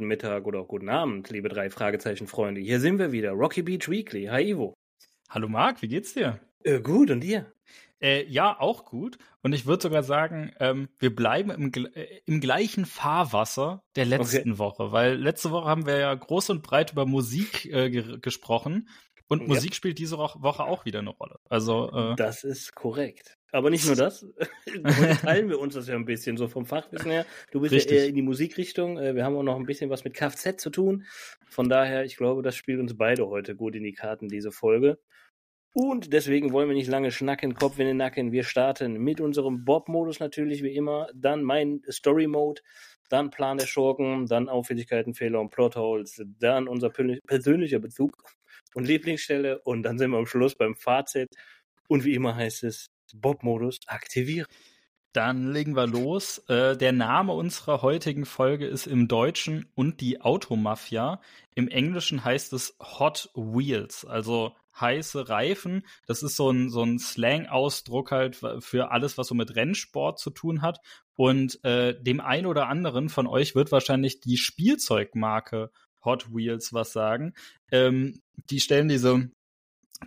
guten Mittag oder auch guten Abend, liebe drei Fragezeichen-Freunde. Hier sind wir wieder, Rocky Beach Weekly. Hi Ivo. Hallo Marc, wie geht's dir? Äh, gut, und dir? Äh, ja, auch gut. Und ich würde sogar sagen, ähm, wir bleiben im, äh, im gleichen Fahrwasser der letzten okay. Woche, weil letzte Woche haben wir ja groß und breit über Musik äh, ge gesprochen. Und ja. Musik spielt diese Woche auch wieder eine Rolle. Also äh, das ist korrekt. Aber nicht nur das. Teilen wir uns das ja ein bisschen so vom Fachwissen her. Du bist Richtig. ja eher in die Musikrichtung. Äh, wir haben auch noch ein bisschen was mit Kfz zu tun. Von daher, ich glaube, das spielt uns beide heute gut in die Karten, diese Folge. Und deswegen wollen wir nicht lange schnacken, Kopf in den Nacken. Wir starten mit unserem Bob-Modus natürlich wie immer, dann mein Story-Mode, dann Plan der Schurken, dann Auffälligkeiten, Fehler und Plotholes, dann unser persönlicher Bezug und Lieblingsstelle und dann sind wir am Schluss beim Fazit. Und wie immer heißt es, Bob-Modus aktivieren. Dann legen wir los. Äh, der Name unserer heutigen Folge ist im Deutschen und die Automafia. Im Englischen heißt es Hot Wheels, also heiße Reifen. Das ist so ein, so ein Slang-Ausdruck halt für alles, was so mit Rennsport zu tun hat. Und äh, dem einen oder anderen von euch wird wahrscheinlich die Spielzeugmarke Hot Wheels was sagen. Ähm, die stellen diese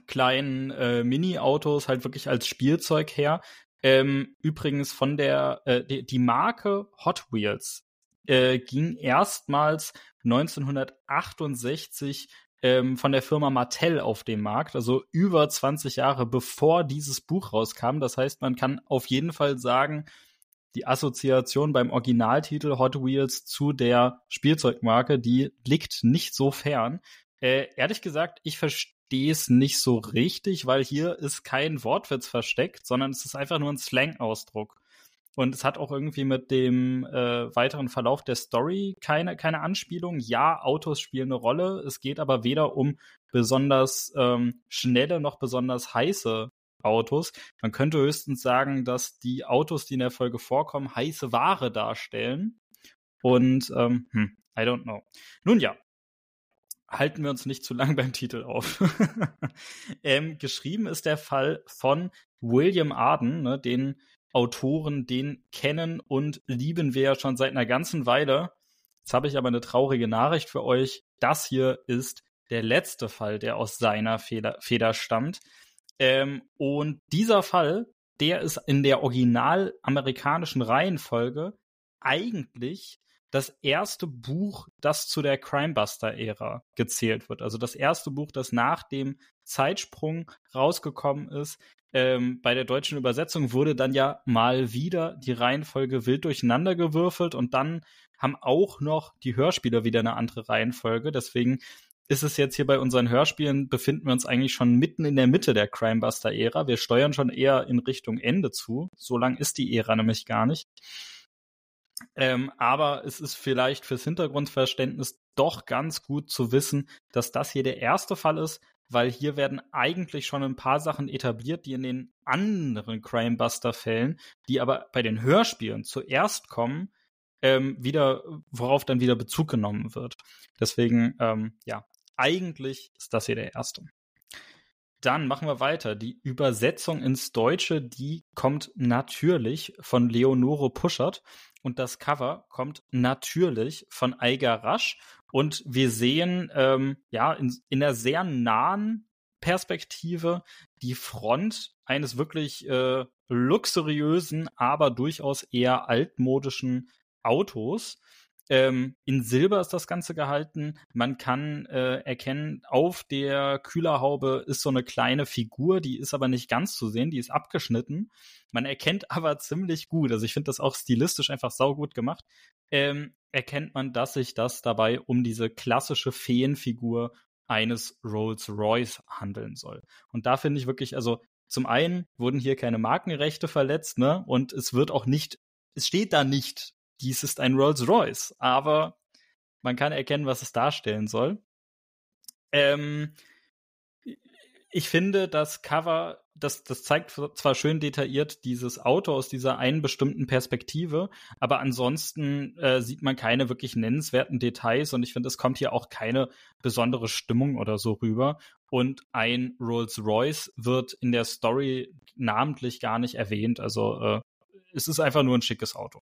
kleinen äh, Mini-Autos halt wirklich als Spielzeug her. Ähm, übrigens von der, äh, die, die Marke Hot Wheels äh, ging erstmals 1968 ähm, von der Firma Mattel auf den Markt, also über 20 Jahre bevor dieses Buch rauskam. Das heißt, man kann auf jeden Fall sagen, die Assoziation beim Originaltitel Hot Wheels zu der Spielzeugmarke, die liegt nicht so fern. Äh, ehrlich gesagt, ich verstehe es nicht so richtig, weil hier ist kein Wortwitz versteckt, sondern es ist einfach nur ein Slang-Ausdruck. Und es hat auch irgendwie mit dem äh, weiteren Verlauf der Story keine, keine Anspielung. Ja, Autos spielen eine Rolle. Es geht aber weder um besonders ähm, schnelle noch besonders heiße Autos. Man könnte höchstens sagen, dass die Autos, die in der Folge vorkommen, heiße Ware darstellen. Und ähm, hm, I don't know. Nun ja, halten wir uns nicht zu lang beim Titel auf. ähm, geschrieben ist der Fall von William Arden, ne, den Autoren, den kennen und lieben wir ja schon seit einer ganzen Weile. Jetzt habe ich aber eine traurige Nachricht für euch. Das hier ist der letzte Fall, der aus seiner Feder, Feder stammt. Ähm, und dieser Fall, der ist in der original amerikanischen Reihenfolge eigentlich das erste Buch, das zu der Crimebuster-Ära gezählt wird. Also das erste Buch, das nach dem Zeitsprung rausgekommen ist. Ähm, bei der deutschen Übersetzung wurde dann ja mal wieder die Reihenfolge wild durcheinander gewürfelt und dann haben auch noch die Hörspieler wieder eine andere Reihenfolge. Deswegen ist es jetzt hier bei unseren Hörspielen, befinden wir uns eigentlich schon mitten in der Mitte der Crimebuster-Ära. Wir steuern schon eher in Richtung Ende zu. So lang ist die Ära nämlich gar nicht. Ähm, aber es ist vielleicht fürs Hintergrundverständnis doch ganz gut zu wissen, dass das hier der erste Fall ist, weil hier werden eigentlich schon ein paar Sachen etabliert, die in den anderen Crimebuster-Fällen, die aber bei den Hörspielen zuerst kommen, ähm, wieder, worauf dann wieder Bezug genommen wird. Deswegen, ähm, ja, eigentlich ist das hier der erste. Dann machen wir weiter. Die Übersetzung ins Deutsche, die kommt natürlich von Leonore Puschert und das Cover kommt natürlich von Eiger Rasch. Und wir sehen ähm, ja in, in einer sehr nahen Perspektive die Front eines wirklich äh, luxuriösen, aber durchaus eher altmodischen Autos. Ähm, in Silber ist das Ganze gehalten. Man kann äh, erkennen, auf der Kühlerhaube ist so eine kleine Figur, die ist aber nicht ganz zu sehen, die ist abgeschnitten. Man erkennt aber ziemlich gut, also ich finde das auch stilistisch einfach saugut gemacht, ähm, erkennt man, dass sich das dabei um diese klassische Feenfigur eines Rolls-Royce handeln soll. Und da finde ich wirklich, also zum einen wurden hier keine Markenrechte verletzt, ne? Und es wird auch nicht, es steht da nicht dies ist ein Rolls-Royce, aber man kann erkennen, was es darstellen soll. Ähm, ich finde, das Cover, das, das zeigt zwar schön detailliert dieses Auto aus dieser einen bestimmten Perspektive, aber ansonsten äh, sieht man keine wirklich nennenswerten Details und ich finde, es kommt hier auch keine besondere Stimmung oder so rüber. Und ein Rolls-Royce wird in der Story namentlich gar nicht erwähnt. Also äh, es ist einfach nur ein schickes Auto.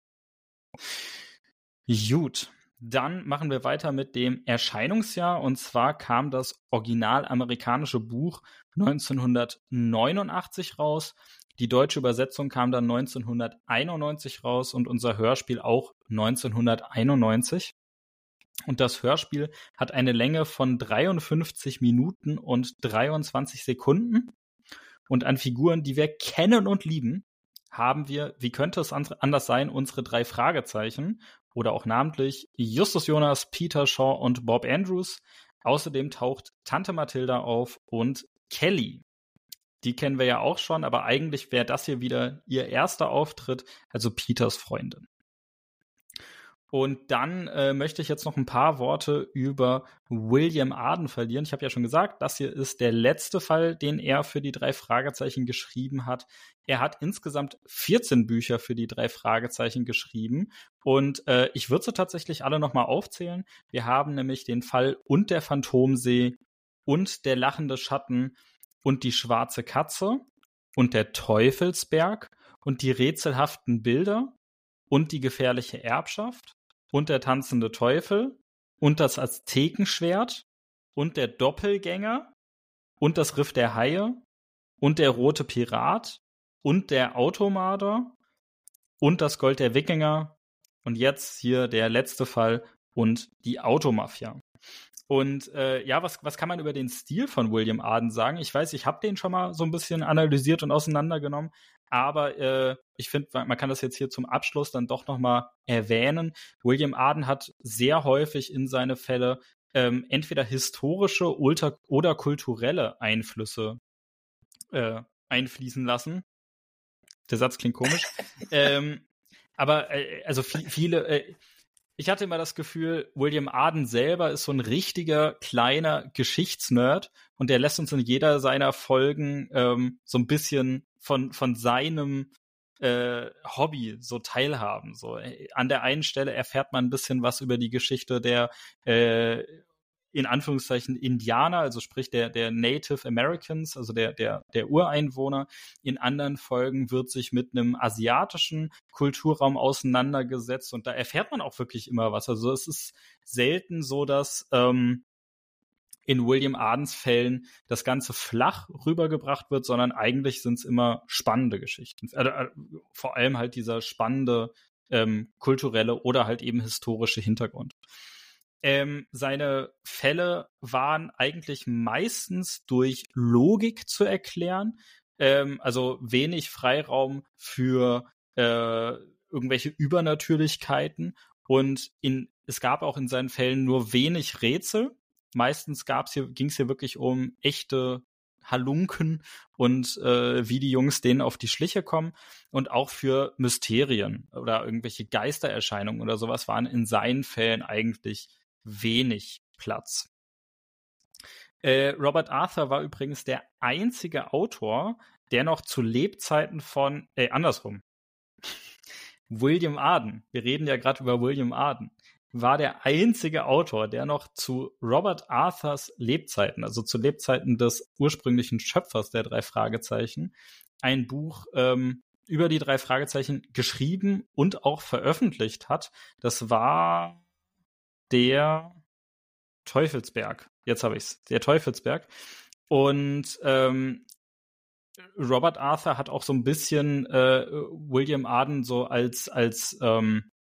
Gut, Dann machen wir weiter mit dem Erscheinungsjahr und zwar kam das original amerikanische Buch 1989 raus. Die deutsche Übersetzung kam dann 1991 raus und unser Hörspiel auch 1991. Und das Hörspiel hat eine Länge von 53 Minuten und 23 Sekunden. Und an Figuren, die wir kennen und lieben, haben wir, wie könnte es anders sein, unsere drei Fragezeichen oder auch namentlich Justus Jonas, Peter Shaw und Bob Andrews. Außerdem taucht Tante Mathilda auf und Kelly. Die kennen wir ja auch schon, aber eigentlich wäre das hier wieder ihr erster Auftritt, also Peters Freundin. Und dann äh, möchte ich jetzt noch ein paar Worte über William Arden verlieren. Ich habe ja schon gesagt, das hier ist der letzte Fall, den er für die drei Fragezeichen geschrieben hat. Er hat insgesamt 14 Bücher für die drei Fragezeichen geschrieben. Und äh, ich würde sie tatsächlich alle nochmal aufzählen. Wir haben nämlich den Fall und der Phantomsee und der lachende Schatten und die schwarze Katze und der Teufelsberg und die rätselhaften Bilder und die gefährliche Erbschaft und der tanzende Teufel und das Aztekenschwert und der Doppelgänger und das Riff der Haie und der rote Pirat und der Automader und das Gold der Wikinger und jetzt hier der letzte Fall und die Automafia. Und äh, ja, was, was kann man über den Stil von William Arden sagen? Ich weiß, ich habe den schon mal so ein bisschen analysiert und auseinandergenommen, aber äh, ich finde, man kann das jetzt hier zum Abschluss dann doch nochmal erwähnen. William Arden hat sehr häufig in seine Fälle ähm, entweder historische oder, kulturelle Einflüsse äh, einfließen lassen. Der Satz klingt komisch. ähm, aber äh, also viele, äh, ich hatte immer das Gefühl, William Arden selber ist so ein richtiger kleiner Geschichtsnerd und der lässt uns in jeder seiner Folgen ähm, so ein bisschen von, von seinem äh, Hobby so teilhaben. So äh, an der einen Stelle erfährt man ein bisschen was über die Geschichte der äh, in Anführungszeichen Indianer, also sprich der, der Native Americans, also der, der, der Ureinwohner. In anderen Folgen wird sich mit einem asiatischen Kulturraum auseinandergesetzt und da erfährt man auch wirklich immer was. Also es ist selten so, dass ähm, in William Adens Fällen das Ganze flach rübergebracht wird, sondern eigentlich sind es immer spannende Geschichten. Äh, äh, vor allem halt dieser spannende ähm, kulturelle oder halt eben historische Hintergrund. Ähm, seine Fälle waren eigentlich meistens durch Logik zu erklären, ähm, also wenig Freiraum für äh, irgendwelche Übernatürlichkeiten und in, es gab auch in seinen Fällen nur wenig Rätsel, meistens gab's hier, ging es hier wirklich um echte Halunken und äh, wie die Jungs denen auf die Schliche kommen. Und auch für Mysterien oder irgendwelche Geistererscheinungen oder sowas waren in seinen Fällen eigentlich wenig Platz. Äh, Robert Arthur war übrigens der einzige Autor, der noch zu Lebzeiten von, äh, andersrum. William Arden, wir reden ja gerade über William Arden, war der einzige Autor, der noch zu Robert Arthurs Lebzeiten, also zu Lebzeiten des ursprünglichen Schöpfers der drei Fragezeichen, ein Buch ähm, über die drei Fragezeichen geschrieben und auch veröffentlicht hat. Das war der Teufelsberg. Jetzt habe ich's. Der Teufelsberg. Und ähm, Robert Arthur hat auch so ein bisschen äh, William Arden so als als ähm,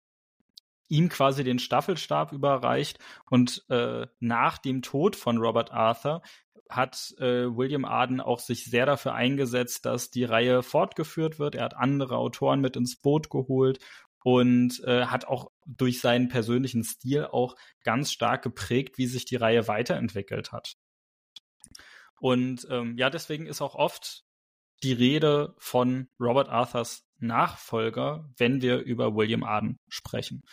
ihm quasi den Staffelstab überreicht und äh, nach dem Tod von Robert Arthur hat äh, William Arden auch sich sehr dafür eingesetzt, dass die Reihe fortgeführt wird. Er hat andere Autoren mit ins Boot geholt und äh, hat auch durch seinen persönlichen Stil auch ganz stark geprägt, wie sich die Reihe weiterentwickelt hat. Und ähm, ja, deswegen ist auch oft die Rede von Robert Arthurs Nachfolger, wenn wir über William Arden sprechen.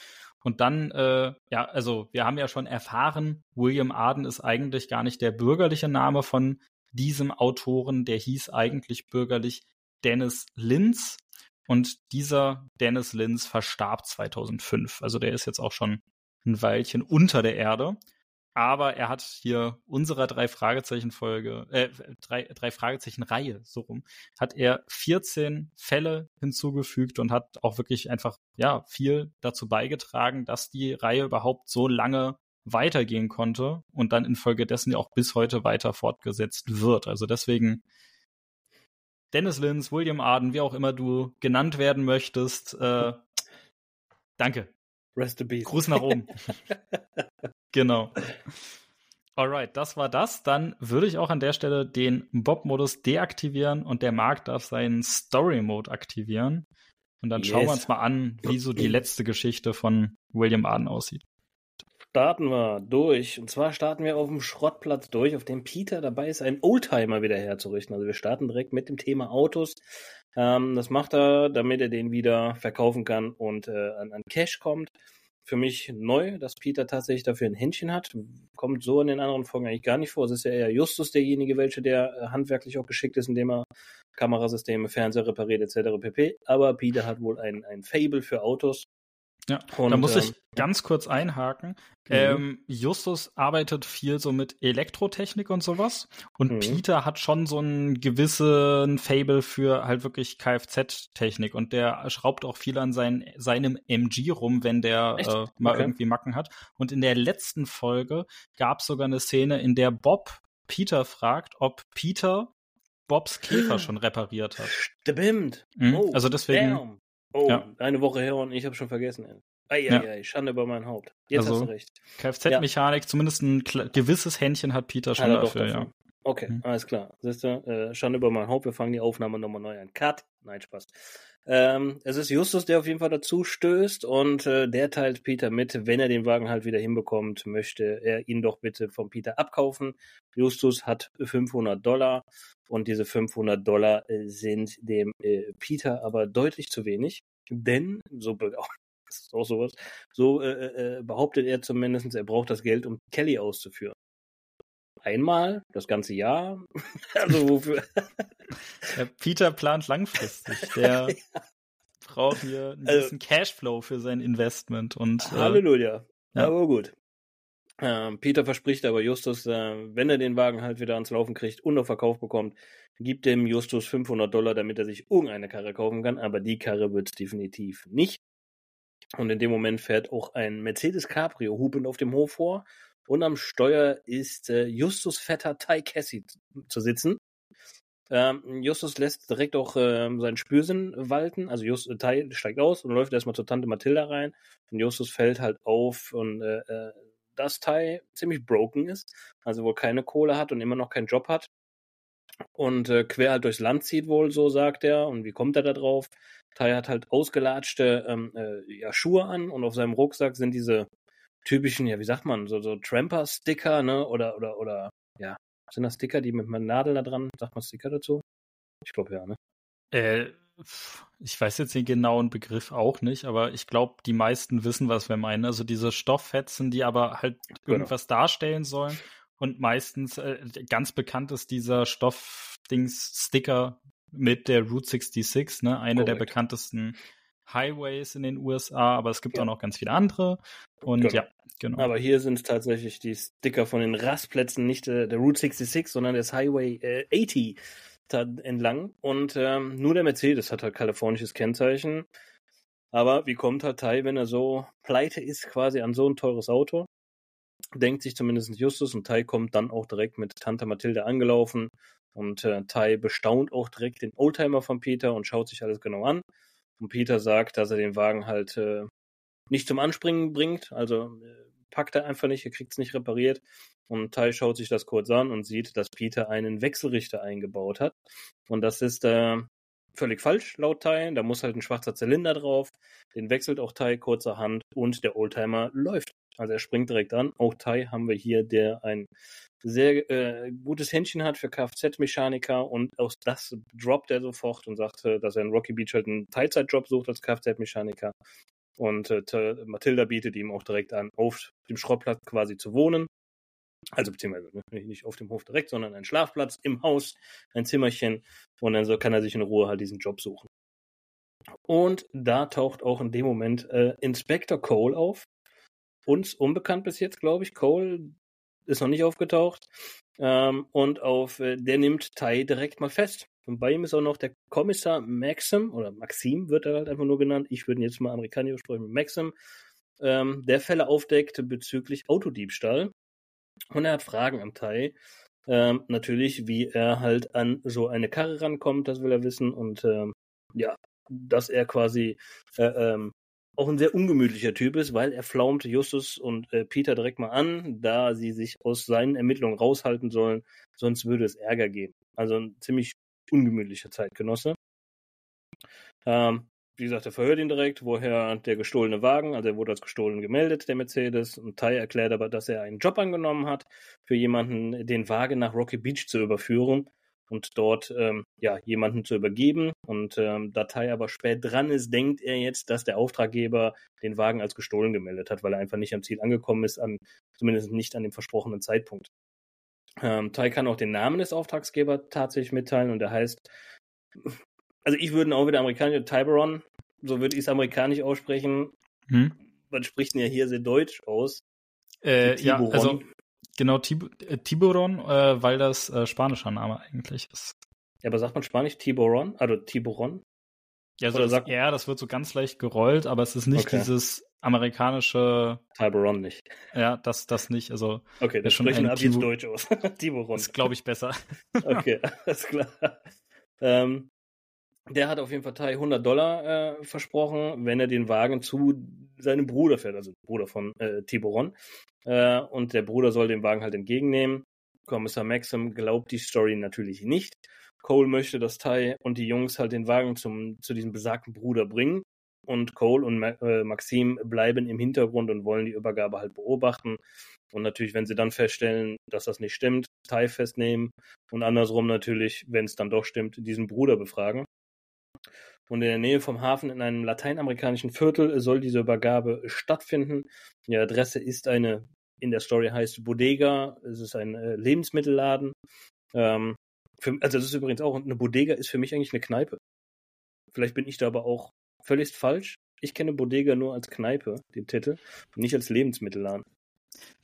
Und dann, äh, ja, also wir haben ja schon erfahren, William Arden ist eigentlich gar nicht der bürgerliche Name von diesem Autoren, der hieß eigentlich bürgerlich Dennis Linz. Und dieser Dennis Linz verstarb 2005. Also der ist jetzt auch schon ein Weilchen unter der Erde. Aber er hat hier unserer drei Fragezeichen Folge, äh, drei, drei Fragezeichen Reihe, so rum, hat er 14 Fälle hinzugefügt und hat auch wirklich einfach, ja, viel dazu beigetragen, dass die Reihe überhaupt so lange weitergehen konnte und dann infolgedessen ja auch bis heute weiter fortgesetzt wird. Also deswegen Dennis Linz, William Arden, wie auch immer du genannt werden möchtest, äh, danke. Rest in peace. Gruß nach oben. genau. Alright, das war das. Dann würde ich auch an der Stelle den Bob-Modus deaktivieren und der Marc darf seinen Story-Mode aktivieren. Und dann yes. schauen wir uns mal an, wie so die letzte Geschichte von William Arden aussieht. Starten wir durch. Und zwar starten wir auf dem Schrottplatz durch, auf dem Peter dabei ist, einen Oldtimer wieder herzurichten. Also wir starten direkt mit dem Thema Autos. Ähm, das macht er, damit er den wieder verkaufen kann und äh, an, an Cash kommt für mich neu, dass Peter tatsächlich dafür ein Händchen hat. Kommt so in den anderen Folgen eigentlich gar nicht vor. Es ist ja eher Justus derjenige, welcher der äh, handwerklich auch geschickt ist, indem er Kamerasysteme, Fernseher repariert etc. pp. Aber Peter hat wohl ein, ein Fable für Autos ja, und, da muss ich ähm, ganz kurz einhaken. Mhm. Ähm, Justus arbeitet viel so mit Elektrotechnik und sowas. Und mhm. Peter hat schon so einen gewissen Fable für halt wirklich Kfz-Technik. Und der schraubt auch viel an sein, seinem MG rum, wenn der äh, mal okay. irgendwie Macken hat. Und in der letzten Folge gab es sogar eine Szene, in der Bob Peter fragt, ob Peter Bobs Käfer schon repariert hat. Stimmt. Mhm. Oh, also deswegen. Damn. Oh, ja. eine Woche her und ich habe schon vergessen. Ei, ei, ja. ei, Schande über mein Haupt. Jetzt also, hast du recht. Kfz-Mechanik, ja. zumindest ein gewisses Händchen hat Peter schon hat dafür, ja. Okay, mhm. alles klar. Siehst du, äh, Schande über mein Haupt, wir fangen die Aufnahme nochmal neu an. Cut. Nein, Spaß. Ähm, es ist Justus, der auf jeden Fall dazu stößt und äh, der teilt Peter mit, wenn er den Wagen halt wieder hinbekommt, möchte er ihn doch bitte vom Peter abkaufen. Justus hat 500 Dollar und diese 500 Dollar äh, sind dem äh, Peter aber deutlich zu wenig, denn, so das ist auch sowas, so äh, äh, äh, behauptet er zumindest, er braucht das Geld, um Kelly auszuführen. Einmal, das ganze Jahr. also wofür? Peter plant langfristig. Der ja. braucht hier ein also, bisschen Cashflow für sein Investment. Und, äh, Halleluja. Ja. Aber gut. Ähm, Peter verspricht aber Justus, äh, wenn er den Wagen halt wieder ans Laufen kriegt und auf Verkauf bekommt, gibt dem Justus 500 Dollar, damit er sich irgendeine Karre kaufen kann. Aber die Karre wird es definitiv nicht. Und in dem Moment fährt auch ein Mercedes Cabrio hupend auf dem Hof vor. Und am Steuer ist äh, Justus Vetter Ty Cassie zu sitzen. Ähm, Justus lässt direkt auch äh, seinen Spürsinn walten. Also Just, äh, Ty steigt aus und läuft erstmal zur Tante Mathilda rein. Und Justus fällt halt auf und äh, äh dass Tai ziemlich broken ist, also wohl keine Kohle hat und immer noch keinen Job hat und äh, quer halt durchs Land zieht wohl, so sagt er. Und wie kommt er da drauf? Tai hat halt ausgelatschte ähm, äh, ja, Schuhe an und auf seinem Rucksack sind diese typischen, ja, wie sagt man, so, so Tramper-Sticker, ne? Oder, oder, oder, ja, sind das Sticker, die mit einer Nadel da dran? Sagt man Sticker dazu? Ich glaube ja, ne? Äh, ich weiß jetzt den genauen Begriff auch nicht, aber ich glaube, die meisten wissen, was wir meinen. Also diese Stofffetzen, die aber halt genau. irgendwas darstellen sollen. Und meistens äh, ganz bekannt ist dieser Stoffdings-Sticker mit der Route 66, ne? Eine Correct. der bekanntesten Highways in den USA, aber es gibt ja. auch noch ganz viele andere. Und genau. ja, genau. Aber hier sind tatsächlich die Sticker von den Rastplätzen, nicht äh, der Route 66, sondern des Highway äh, 80 da entlang. Und ähm, nur der Mercedes hat halt kalifornisches Kennzeichen. Aber wie kommt halt Tai, wenn er so pleite ist, quasi an so ein teures Auto? Denkt sich zumindest Justus und Tai kommt dann auch direkt mit Tante Mathilde angelaufen. Und äh, Tai bestaunt auch direkt den Oldtimer von Peter und schaut sich alles genau an. Und Peter sagt, dass er den Wagen halt äh, nicht zum Anspringen bringt. Also äh, packt er einfach nicht, er kriegt es nicht repariert. Und Tai schaut sich das kurz an und sieht, dass Peter einen Wechselrichter eingebaut hat. Und das ist äh, völlig falsch, laut Tai. Da muss halt ein schwarzer Zylinder drauf. Den wechselt auch Tai kurzerhand und der Oldtimer läuft. Also er springt direkt an. Auch Tai haben wir hier, der ein sehr äh, gutes Händchen hat für Kfz-Mechaniker und aus das droppt er sofort und sagt, dass er in Rocky Beach halt einen Teilzeitjob sucht als Kfz-Mechaniker. Und äh, Mathilda bietet ihm auch direkt an, auf dem Schrottplatz quasi zu wohnen. Also beziehungsweise nicht auf dem Hof direkt, sondern ein Schlafplatz im Haus, ein Zimmerchen. Und dann so kann er sich in Ruhe halt diesen Job suchen. Und da taucht auch in dem Moment äh, Inspector Cole auf. Uns unbekannt bis jetzt, glaube ich. Cole, ist noch nicht aufgetaucht. Ähm, und auf äh, der nimmt Tai direkt mal fest. Und bei ihm ist auch noch der Kommissar Maxim, oder Maxim wird er halt einfach nur genannt. Ich würde ihn jetzt mal amerikanisch sprechen, Maxim, ähm, der Fälle aufdeckt bezüglich Autodiebstahl. Und er hat Fragen am Tai. Ähm, natürlich, wie er halt an so eine Karre rankommt, das will er wissen. Und ähm, ja, dass er quasi äh, ähm, auch ein sehr ungemütlicher Typ ist, weil er flaumt Justus und äh, Peter direkt mal an, da sie sich aus seinen Ermittlungen raushalten sollen, sonst würde es Ärger geben. Also ein ziemlich ungemütlicher Zeitgenosse. Ähm, wie gesagt, er verhört ihn direkt, woher der gestohlene Wagen, also er wurde als gestohlen gemeldet, der Mercedes. Und Tai erklärt aber, dass er einen Job angenommen hat, für jemanden den Wagen nach Rocky Beach zu überführen und dort ähm, ja jemanden zu übergeben. Und ähm, da Tai aber spät dran ist, denkt er jetzt, dass der Auftraggeber den Wagen als gestohlen gemeldet hat, weil er einfach nicht am Ziel angekommen ist, an, zumindest nicht an dem versprochenen Zeitpunkt. Ähm, Tai kann auch den Namen des Auftragsgebers tatsächlich mitteilen und der heißt, also ich würde ihn auch wieder amerikanisch, Tiberon, so würde ich es amerikanisch aussprechen. Hm? Man spricht ihn ja hier sehr deutsch aus. Äh, ja, also genau, Tib äh, Tiburon, äh, weil das äh, spanischer Name eigentlich ist. Ja, aber sagt man Spanisch Tiburon? Also Tiburon? Ja, so das, ja, das wird so ganz leicht gerollt, aber es ist nicht okay. dieses amerikanische. Tiburon nicht. Ja, das, das nicht. Also, okay, das sprechen ab jetzt Deutsch aus. Tiburon. Das glaube ich besser. okay, alles klar. Ähm, der hat auf jeden Fall Tai 100 Dollar äh, versprochen, wenn er den Wagen zu seinem Bruder fährt, also Bruder von äh, Tiburon. Äh, und der Bruder soll den Wagen halt entgegennehmen. Kommissar Maxim glaubt die Story natürlich nicht. Cole möchte, dass Tai und die Jungs halt den Wagen zum, zu diesem besagten Bruder bringen. Und Cole und Ma äh, Maxim bleiben im Hintergrund und wollen die Übergabe halt beobachten. Und natürlich, wenn sie dann feststellen, dass das nicht stimmt, Tai festnehmen und andersrum natürlich, wenn es dann doch stimmt, diesen Bruder befragen. Und in der Nähe vom Hafen in einem lateinamerikanischen Viertel soll diese Übergabe stattfinden. Die Adresse ist eine, in der Story heißt Bodega. Es ist ein äh, Lebensmittelladen. Ähm, für, also das ist übrigens auch, eine Bodega ist für mich eigentlich eine Kneipe. Vielleicht bin ich da aber auch völlig falsch. Ich kenne Bodega nur als Kneipe, den Titel, nicht als Lebensmittelladen.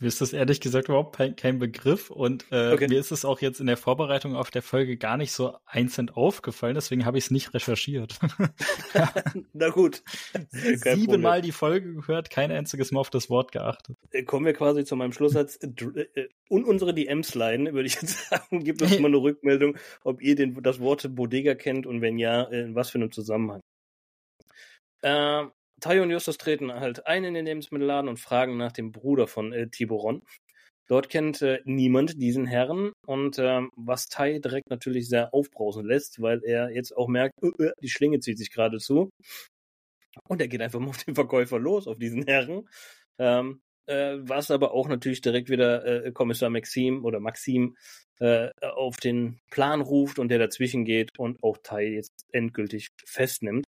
Mir ist das ehrlich gesagt überhaupt kein Begriff und äh, okay. mir ist es auch jetzt in der Vorbereitung auf der Folge gar nicht so einzeln aufgefallen, deswegen habe ich es nicht recherchiert. Na gut. Siebenmal die Folge gehört, kein einziges Mal auf das Wort geachtet. Äh, kommen wir quasi zu meinem Schlusssatz. Äh, und unsere DMs leiden, würde ich jetzt sagen, gibt uns mal eine Rückmeldung, ob ihr den, das Wort Bodega kennt und wenn ja, in was für einem Zusammenhang. Äh, Tai und Justus treten halt ein in den Lebensmittelladen und fragen nach dem Bruder von äh, Tiburon. Dort kennt äh, niemand diesen Herrn und ähm, was Tai direkt natürlich sehr aufbrausen lässt, weil er jetzt auch merkt, uh, uh, die Schlinge zieht sich gerade zu. Und er geht einfach mal auf den Verkäufer los, auf diesen Herren. Ähm, äh, was aber auch natürlich direkt wieder äh, Kommissar Maxim oder Maxim äh, auf den Plan ruft und der dazwischen geht und auch Tai jetzt endgültig festnimmt.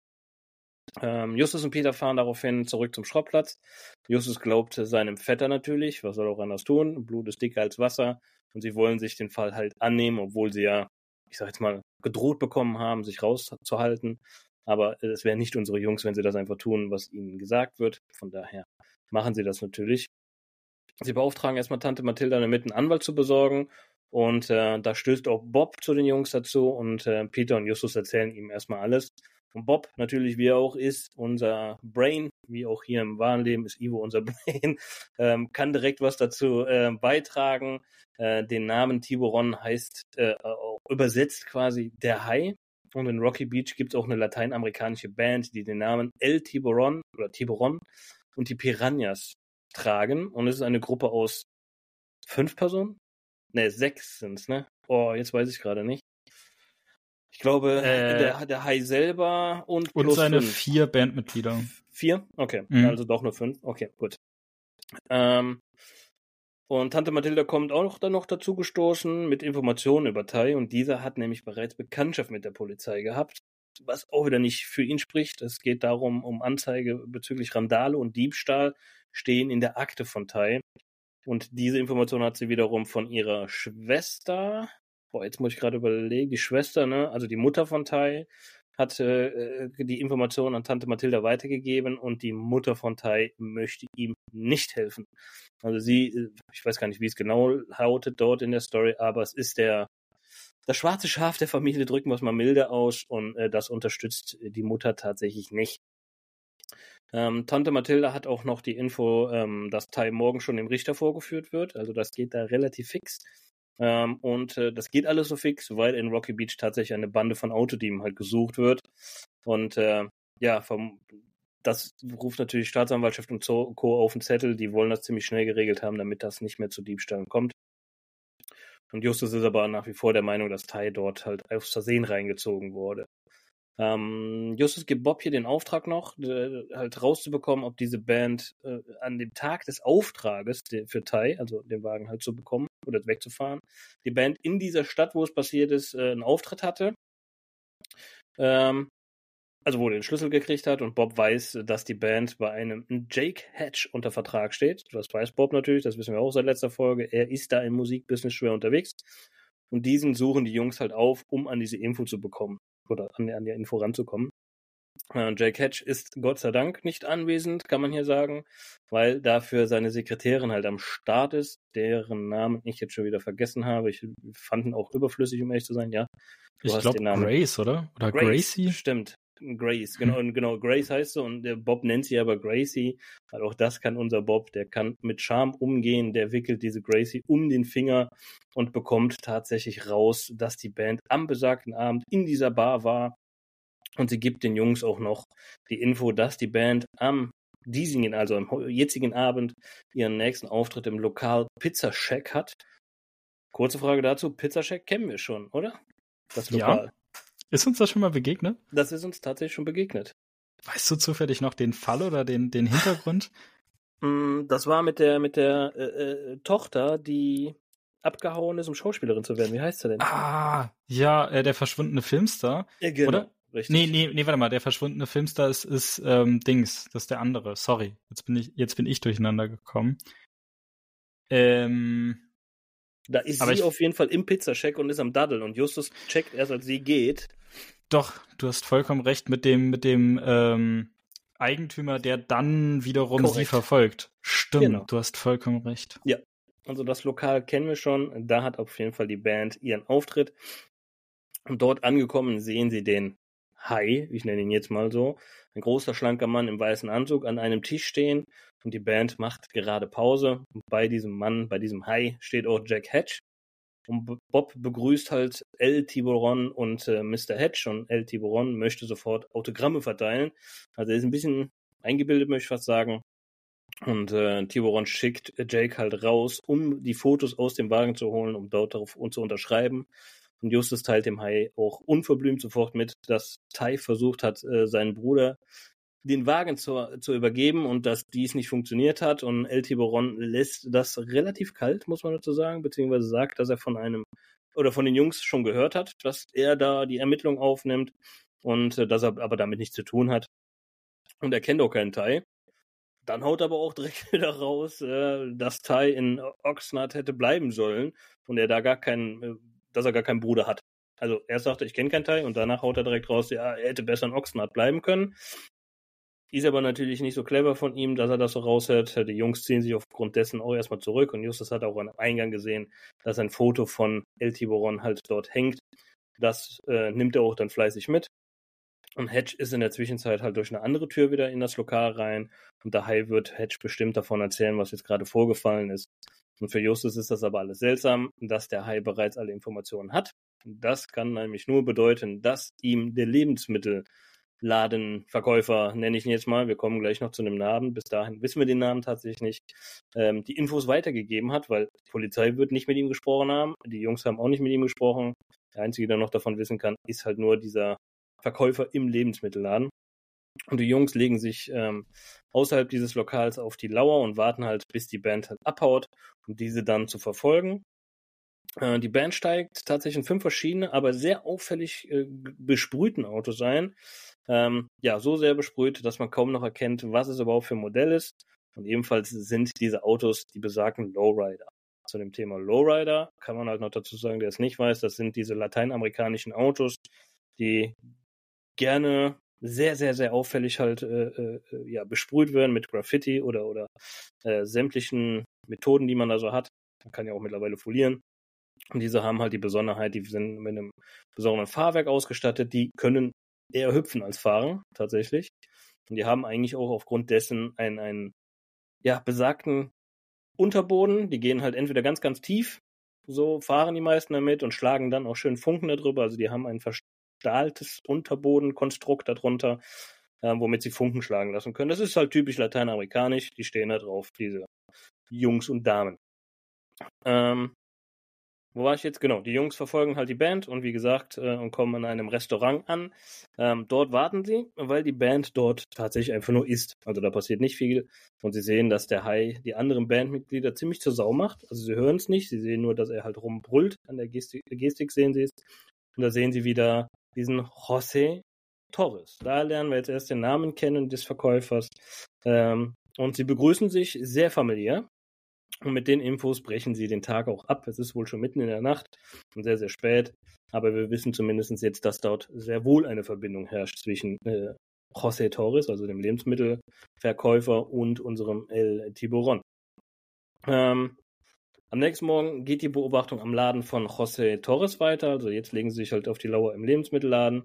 Ähm, Justus und Peter fahren daraufhin zurück zum Schrottplatz. Justus glaubt seinem Vetter natürlich, was soll er auch anders tun? Blut ist dicker als Wasser und sie wollen sich den Fall halt annehmen, obwohl sie ja, ich sag jetzt mal, gedroht bekommen haben, sich rauszuhalten. Aber es wären nicht unsere Jungs, wenn sie das einfach tun, was ihnen gesagt wird. Von daher machen sie das natürlich. Sie beauftragen erstmal Tante Mathilda damit, einen Anwalt zu besorgen. Und äh, da stößt auch Bob zu den Jungs dazu und äh, Peter und Justus erzählen ihm erstmal alles. Bob, natürlich, wie er auch ist, unser Brain, wie auch hier im wahren Leben ist Ivo unser Brain, ähm, kann direkt was dazu äh, beitragen. Äh, den Namen Tiburon heißt äh, übersetzt quasi der Hai. Und in Rocky Beach gibt es auch eine lateinamerikanische Band, die den Namen El Tiburon oder Tiburon und die Piranhas tragen. Und es ist eine Gruppe aus fünf Personen? Ne, sechs sind's, ne? Oh, jetzt weiß ich gerade nicht. Ich glaube, äh, der, der Hai selber und Und seine fünf. vier Bandmitglieder. Vier? Okay, mhm. also doch nur fünf. Okay, gut. Ähm, und Tante Mathilda kommt auch dann noch dazu gestoßen mit Informationen über Tai und dieser hat nämlich bereits Bekanntschaft mit der Polizei gehabt, was auch wieder nicht für ihn spricht. Es geht darum, um Anzeige bezüglich Randale und Diebstahl stehen in der Akte von Tai. Und diese Information hat sie wiederum von ihrer Schwester, boah, jetzt muss ich gerade überlegen, die Schwester, ne, also die Mutter von Tai, hat äh, die Information an Tante Mathilda weitergegeben und die Mutter von Tai möchte ihm nicht helfen. Also sie, äh, ich weiß gar nicht, wie es genau lautet dort in der Story, aber es ist der das schwarze Schaf der Familie, drücken wir es mal milde aus, und äh, das unterstützt die Mutter tatsächlich nicht. Ähm, Tante Mathilda hat auch noch die Info, ähm, dass Tai morgen schon dem Richter vorgeführt wird. Also das geht da relativ fix. Ähm, und äh, das geht alles so fix, weil in Rocky Beach tatsächlich eine Bande von Autodieben halt gesucht wird. Und äh, ja, vom, das ruft natürlich Staatsanwaltschaft und Co. auf den Zettel. Die wollen das ziemlich schnell geregelt haben, damit das nicht mehr zu Diebstahlen kommt. Und Justus ist aber nach wie vor der Meinung, dass Tai dort halt aus Versehen reingezogen wurde. Ähm, Justus gibt Bob hier den Auftrag noch, halt rauszubekommen, ob diese Band äh, an dem Tag des Auftrages für Tai, also den Wagen halt zu bekommen oder wegzufahren, die Band in dieser Stadt, wo es passiert ist, äh, einen Auftritt hatte. Ähm, also wo er den Schlüssel gekriegt hat und Bob weiß, dass die Band bei einem Jake Hatch unter Vertrag steht. Das weiß Bob natürlich, das wissen wir auch seit letzter Folge. Er ist da im Musikbusiness schwer unterwegs. Und diesen suchen die Jungs halt auf, um an diese Info zu bekommen oder an, an die Info ranzukommen. Äh, Jake Hatch ist Gott sei Dank nicht anwesend, kann man hier sagen, weil dafür seine Sekretärin halt am Start ist, deren Namen ich jetzt schon wieder vergessen habe. Ich fand ihn auch überflüssig, um ehrlich zu sein, ja. Du ich glaube Grace, oder? Oder Grace, Gracie? Stimmt. Grace, genau, hm. genau, Grace heißt sie und der Bob nennt sie aber Gracie, weil auch das kann unser Bob, der kann mit Charme umgehen, der wickelt diese Gracie um den Finger und bekommt tatsächlich raus, dass die Band am besagten Abend in dieser Bar war und sie gibt den Jungs auch noch die Info, dass die Band am diesigen, also am jetzigen Abend ihren nächsten Auftritt im Lokal Pizza Shack hat. Kurze Frage dazu, Pizza Shack kennen wir schon, oder? Das Lokal. Ja. Ist uns das schon mal begegnet? Das ist uns tatsächlich schon begegnet. Weißt du zufällig noch den Fall oder den, den Hintergrund? Mm, das war mit der, mit der äh, äh, Tochter, die abgehauen ist, um Schauspielerin zu werden. Wie heißt sie denn? Ah, ja, äh, der verschwundene Filmstar. Ja, genau. Oder? Richtig. Nee, nee, nee, warte mal, der verschwundene Filmstar ist, ist ähm, Dings, das ist der andere. Sorry, jetzt bin ich, jetzt bin ich durcheinander gekommen. Ähm, da ist sie ich, auf jeden Fall im Pizzacheck und ist am Daddeln und Justus checkt erst, als sie geht. Doch, du hast vollkommen recht mit dem, mit dem ähm, Eigentümer, der dann wiederum Korrekt. sie verfolgt. Stimmt, genau. du hast vollkommen recht. Ja, also das Lokal kennen wir schon. Da hat auf jeden Fall die Band ihren Auftritt. Und dort angekommen sehen sie den Hai, ich nenne ihn jetzt mal so, ein großer, schlanker Mann im weißen Anzug an einem Tisch stehen und die Band macht gerade Pause. Und bei diesem Mann, bei diesem Hai steht auch Jack Hatch. Und Bob begrüßt halt El Tiburon und äh, Mr. Hatch und El Tiburon möchte sofort Autogramme verteilen. Also er ist ein bisschen eingebildet, möchte ich fast sagen. Und äh, Tiburon schickt Jake halt raus, um die Fotos aus dem Wagen zu holen, um dort darauf zu unterschreiben. Und Justus teilt dem Hai auch unverblümt sofort mit, dass Tai versucht hat, äh, seinen Bruder den Wagen zu, zu übergeben und dass dies nicht funktioniert hat. Und El Tiburon lässt das relativ kalt, muss man dazu sagen, beziehungsweise sagt, dass er von einem oder von den Jungs schon gehört hat, dass er da die Ermittlung aufnimmt und äh, dass er aber damit nichts zu tun hat. Und er kennt auch keinen Tai. Dann haut er aber auch direkt wieder raus, äh, dass Tai in Oxnard hätte bleiben sollen und er da gar keinen, äh, dass er gar keinen Bruder hat. Also er sagte, ich kenne keinen Tai und danach haut er direkt raus, ja, er hätte besser in Oxnard bleiben können. Ist aber natürlich nicht so clever von ihm, dass er das so raushört. Die Jungs ziehen sich aufgrund dessen auch erstmal zurück und Justus hat auch am Eingang gesehen, dass ein Foto von El Tiburon halt dort hängt. Das äh, nimmt er auch dann fleißig mit. Und Hedge ist in der Zwischenzeit halt durch eine andere Tür wieder in das Lokal rein. Und daher wird Hedge bestimmt davon erzählen, was jetzt gerade vorgefallen ist. Und für Justus ist das aber alles seltsam, dass der Hai bereits alle Informationen hat. Das kann nämlich nur bedeuten, dass ihm der Lebensmittel Ladenverkäufer, nenne ich ihn jetzt mal, wir kommen gleich noch zu einem Namen, bis dahin wissen wir den Namen tatsächlich nicht, ähm, die Infos weitergegeben hat, weil die Polizei wird nicht mit ihm gesprochen haben, die Jungs haben auch nicht mit ihm gesprochen. Der Einzige, der noch davon wissen kann, ist halt nur dieser Verkäufer im Lebensmittelladen. Und die Jungs legen sich ähm, außerhalb dieses Lokals auf die Lauer und warten halt, bis die Band halt abhaut, um diese dann zu verfolgen. Äh, die Band steigt tatsächlich in fünf verschiedene, aber sehr auffällig äh, besprühten Autos ein. Ähm, ja, so sehr besprüht, dass man kaum noch erkennt, was es überhaupt für ein Modell ist. Und ebenfalls sind diese Autos die besagten Lowrider. Zu dem Thema Lowrider kann man halt noch dazu sagen, der es nicht weiß, das sind diese lateinamerikanischen Autos, die gerne sehr, sehr, sehr auffällig halt äh, äh, ja, besprüht werden mit Graffiti oder, oder äh, sämtlichen Methoden, die man da so hat. Man kann ja auch mittlerweile folieren. Und diese haben halt die Besonderheit, die sind mit einem besonderen Fahrwerk ausgestattet, die können eher hüpfen als fahren, tatsächlich. Und die haben eigentlich auch aufgrund dessen einen, einen ja, besagten Unterboden. Die gehen halt entweder ganz, ganz tief, so fahren die meisten damit und schlagen dann auch schön Funken darüber. Also die haben ein verstahltes Unterbodenkonstrukt darunter, äh, womit sie Funken schlagen lassen können. Das ist halt typisch lateinamerikanisch. Die stehen da drauf, diese Jungs und Damen. Ähm, wo war ich jetzt? Genau, die Jungs verfolgen halt die Band und wie gesagt, äh, und kommen in einem Restaurant an. Ähm, dort warten sie, weil die Band dort tatsächlich einfach nur isst. Also da passiert nicht viel. Und sie sehen, dass der Hai die anderen Bandmitglieder ziemlich zur Sau macht. Also sie hören es nicht, sie sehen nur, dass er halt rumbrüllt. An der Gestik, Gestik sehen sie es. Und da sehen sie wieder diesen José Torres. Da lernen wir jetzt erst den Namen kennen des Verkäufers. Ähm, und sie begrüßen sich sehr familiär. Und mit den Infos brechen sie den Tag auch ab. Es ist wohl schon mitten in der Nacht und sehr, sehr spät. Aber wir wissen zumindest jetzt, dass dort sehr wohl eine Verbindung herrscht zwischen äh, José Torres, also dem Lebensmittelverkäufer, und unserem El Tiburon. Ähm, am nächsten Morgen geht die Beobachtung am Laden von José Torres weiter. Also jetzt legen sie sich halt auf die Lauer im Lebensmittelladen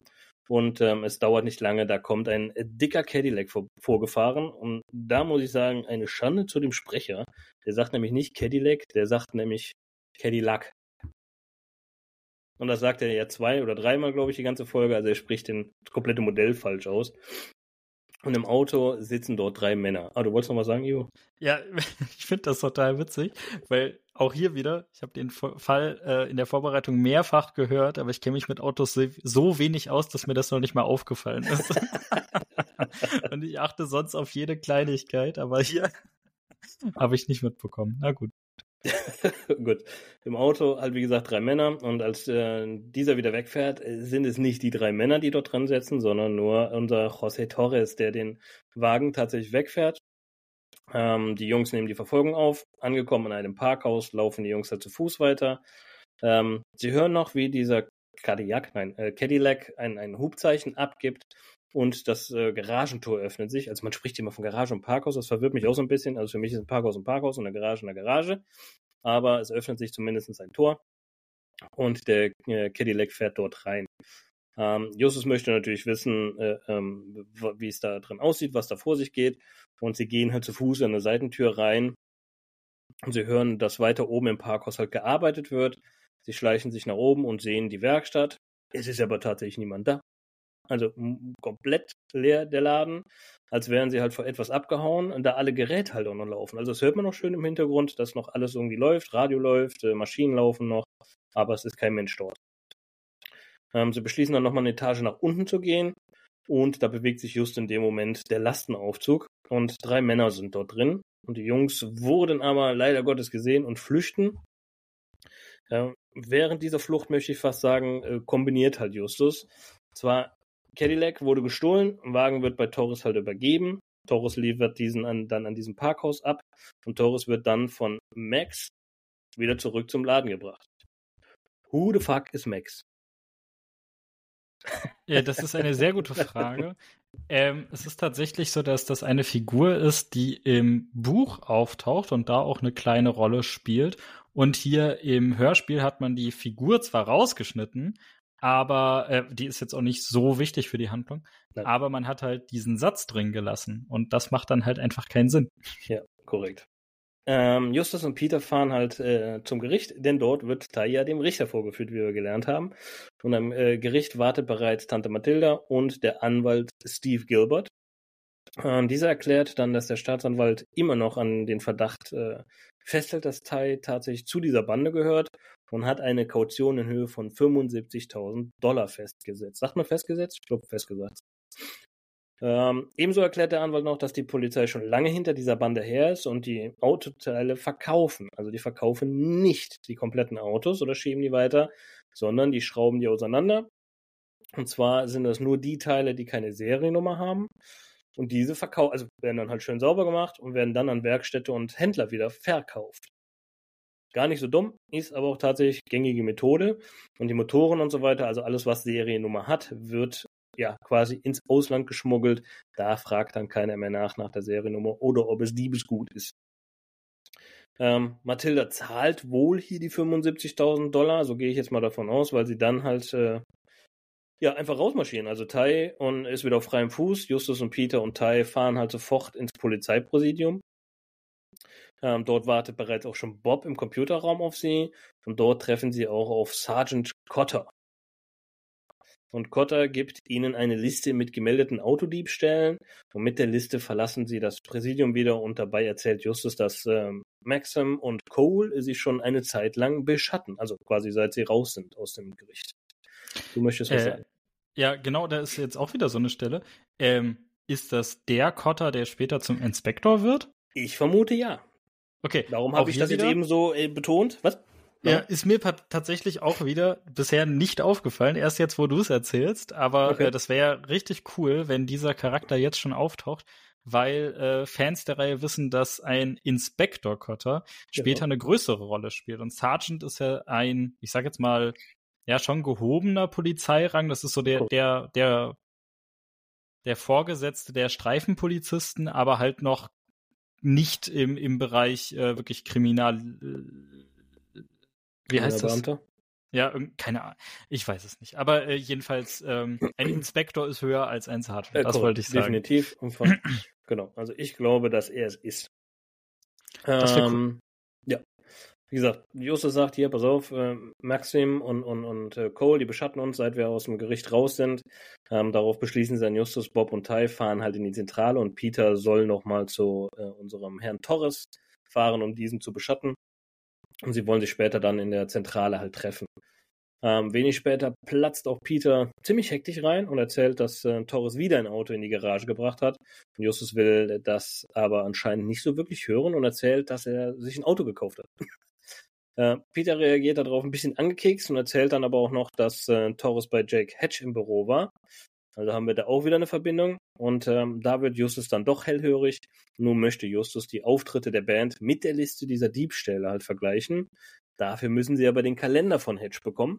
und ähm, es dauert nicht lange, da kommt ein dicker Cadillac vor, vorgefahren. Und da muss ich sagen, eine Schande zu dem Sprecher. Der sagt nämlich nicht Cadillac, der sagt nämlich Cadillac. Und das sagt er ja zwei oder dreimal, glaube ich, die ganze Folge. Also er spricht den komplette Modell falsch aus. Und im Auto sitzen dort drei Männer. Ah, du wolltest noch was sagen, Ivo? Ja, ich finde das total witzig, weil auch hier wieder, ich habe den Fall äh, in der Vorbereitung mehrfach gehört, aber ich kenne mich mit Autos so, so wenig aus, dass mir das noch nicht mal aufgefallen ist. Und ich achte sonst auf jede Kleinigkeit, aber hier habe ich nicht mitbekommen. Na gut. Gut. Im Auto halt, wie gesagt, drei Männer. Und als äh, dieser wieder wegfährt, äh, sind es nicht die drei Männer, die dort dran sitzen, sondern nur unser José Torres, der den Wagen tatsächlich wegfährt. Ähm, die Jungs nehmen die Verfolgung auf. Angekommen in einem Parkhaus, laufen die Jungs halt zu Fuß weiter. Ähm, sie hören noch, wie dieser Cadillac, nein, äh, Cadillac ein, ein Hubzeichen abgibt und das äh, Garagentor öffnet sich. Also man spricht immer von Garage und Parkhaus, das verwirrt mich auch so ein bisschen. Also für mich ist ein Parkhaus ein Parkhaus und eine Garage eine Garage. Aber es öffnet sich zumindest ein Tor und der äh, Cadillac fährt dort rein. Ähm, Justus möchte natürlich wissen, äh, ähm, wie es da drin aussieht, was da vor sich geht. Und sie gehen halt zu Fuß in eine Seitentür rein. Und sie hören, dass weiter oben im Parkhaus halt gearbeitet wird. Sie schleichen sich nach oben und sehen die Werkstatt. Es ist aber tatsächlich niemand da. Also komplett leer der Laden, als wären sie halt vor etwas abgehauen und da alle Geräte halt auch noch laufen. Also das hört man noch schön im Hintergrund, dass noch alles irgendwie läuft, Radio läuft, äh, Maschinen laufen noch, aber es ist kein Mensch dort. Ähm, sie beschließen dann nochmal eine Etage nach unten zu gehen und da bewegt sich just in dem Moment der Lastenaufzug und drei Männer sind dort drin und die Jungs wurden aber leider Gottes gesehen und flüchten. Äh, während dieser Flucht möchte ich fast sagen, äh, kombiniert halt Justus. Zwar Cadillac wurde gestohlen, Wagen wird bei Torres halt übergeben. Torres liefert diesen an, dann an diesem Parkhaus ab und Torres wird dann von Max wieder zurück zum Laden gebracht. Who the fuck is Max? Ja, das ist eine sehr gute Frage. Ähm, es ist tatsächlich so, dass das eine Figur ist, die im Buch auftaucht und da auch eine kleine Rolle spielt. Und hier im Hörspiel hat man die Figur zwar rausgeschnitten, aber äh, die ist jetzt auch nicht so wichtig für die Handlung. Nein. Aber man hat halt diesen Satz drin gelassen und das macht dann halt einfach keinen Sinn. Ja, korrekt. Ähm, Justus und Peter fahren halt äh, zum Gericht, denn dort wird Taya dem Richter vorgeführt, wie wir gelernt haben. Und am äh, Gericht wartet bereits Tante Mathilda und der Anwalt Steve Gilbert. Ähm, dieser erklärt dann, dass der Staatsanwalt immer noch an den Verdacht äh, festhält, dass Tai tatsächlich zu dieser Bande gehört und hat eine Kaution in Höhe von 75.000 Dollar festgesetzt. Sagt man festgesetzt? Ich glaube festgesetzt. Ähm, ebenso erklärt der Anwalt noch, dass die Polizei schon lange hinter dieser Bande her ist und die Autoteile verkaufen. Also die verkaufen nicht die kompletten Autos oder schieben die weiter, sondern die schrauben die auseinander. Und zwar sind das nur die Teile, die keine Seriennummer haben. Und diese verkaufen, also werden dann halt schön sauber gemacht und werden dann an Werkstätte und Händler wieder verkauft. Gar nicht so dumm, ist aber auch tatsächlich gängige Methode. Und die Motoren und so weiter, also alles, was Seriennummer hat, wird ja quasi ins Ausland geschmuggelt. Da fragt dann keiner mehr nach nach der Seriennummer oder ob es Diebesgut ist. Ähm, Mathilda zahlt wohl hier die 75.000 Dollar, so gehe ich jetzt mal davon aus, weil sie dann halt äh, ja einfach rausmarschieren. Also Tai und ist wieder auf freiem Fuß. Justus und Peter und Tai fahren halt sofort ins Polizeipräsidium. Ähm, dort wartet bereits auch schon Bob im Computerraum auf sie und dort treffen sie auch auf Sergeant Cotter. Und Cotter gibt ihnen eine Liste mit gemeldeten Autodiebstählen und mit der Liste verlassen sie das Präsidium wieder und dabei erzählt Justus, dass ähm, Maxim und Cole sich schon eine Zeit lang beschatten, also quasi seit sie raus sind aus dem Gericht. Du möchtest was äh, sagen? Ja, genau, da ist jetzt auch wieder so eine Stelle. Ähm, ist das der Cotter, der später zum Inspektor wird? Ich vermute ja. Okay. Darum habe ich das jetzt eben so äh, betont. Was? Ja, ist mir tatsächlich auch wieder bisher nicht aufgefallen, erst jetzt, wo du es erzählst, aber okay. äh, das wäre richtig cool, wenn dieser Charakter jetzt schon auftaucht, weil äh, Fans der Reihe wissen, dass ein Inspektor Cotter später genau. eine größere Rolle spielt. Und Sergeant ist ja ein, ich sag jetzt mal, ja, schon gehobener Polizeirang. Das ist so der, der, der, der Vorgesetzte der Streifenpolizisten, aber halt noch nicht im, im Bereich äh, wirklich Kriminal. Äh, wie heißt das? Ja, keine Ahnung. Ich weiß es nicht. Aber äh, jedenfalls, ähm, ein Inspektor ist höher als ein Sergeant. Äh, das wollte ich sagen. Definitiv. Von, genau. Also ich glaube, dass er es ist. Das ähm, cool. Wie gesagt, Justus sagt hier, pass auf, äh, Maxim und, und, und äh, Cole, die beschatten uns, seit wir aus dem Gericht raus sind. Ähm, darauf beschließen sie dann Justus, Bob und Ty fahren halt in die Zentrale und Peter soll nochmal zu äh, unserem Herrn Torres fahren, um diesen zu beschatten. Und sie wollen sich später dann in der Zentrale halt treffen. Ähm, wenig später platzt auch Peter ziemlich hektisch rein und erzählt, dass äh, Torres wieder ein Auto in die Garage gebracht hat. Und Justus will das aber anscheinend nicht so wirklich hören und erzählt, dass er sich ein Auto gekauft hat. Äh, Peter reagiert darauf ein bisschen angekekst und erzählt dann aber auch noch, dass äh, Torres bei Jake Hatch im Büro war. Also haben wir da auch wieder eine Verbindung. Und ähm, da wird Justus dann doch hellhörig. Nun möchte Justus die Auftritte der Band mit der Liste dieser Diebstähle halt vergleichen. Dafür müssen sie aber den Kalender von Hatch bekommen.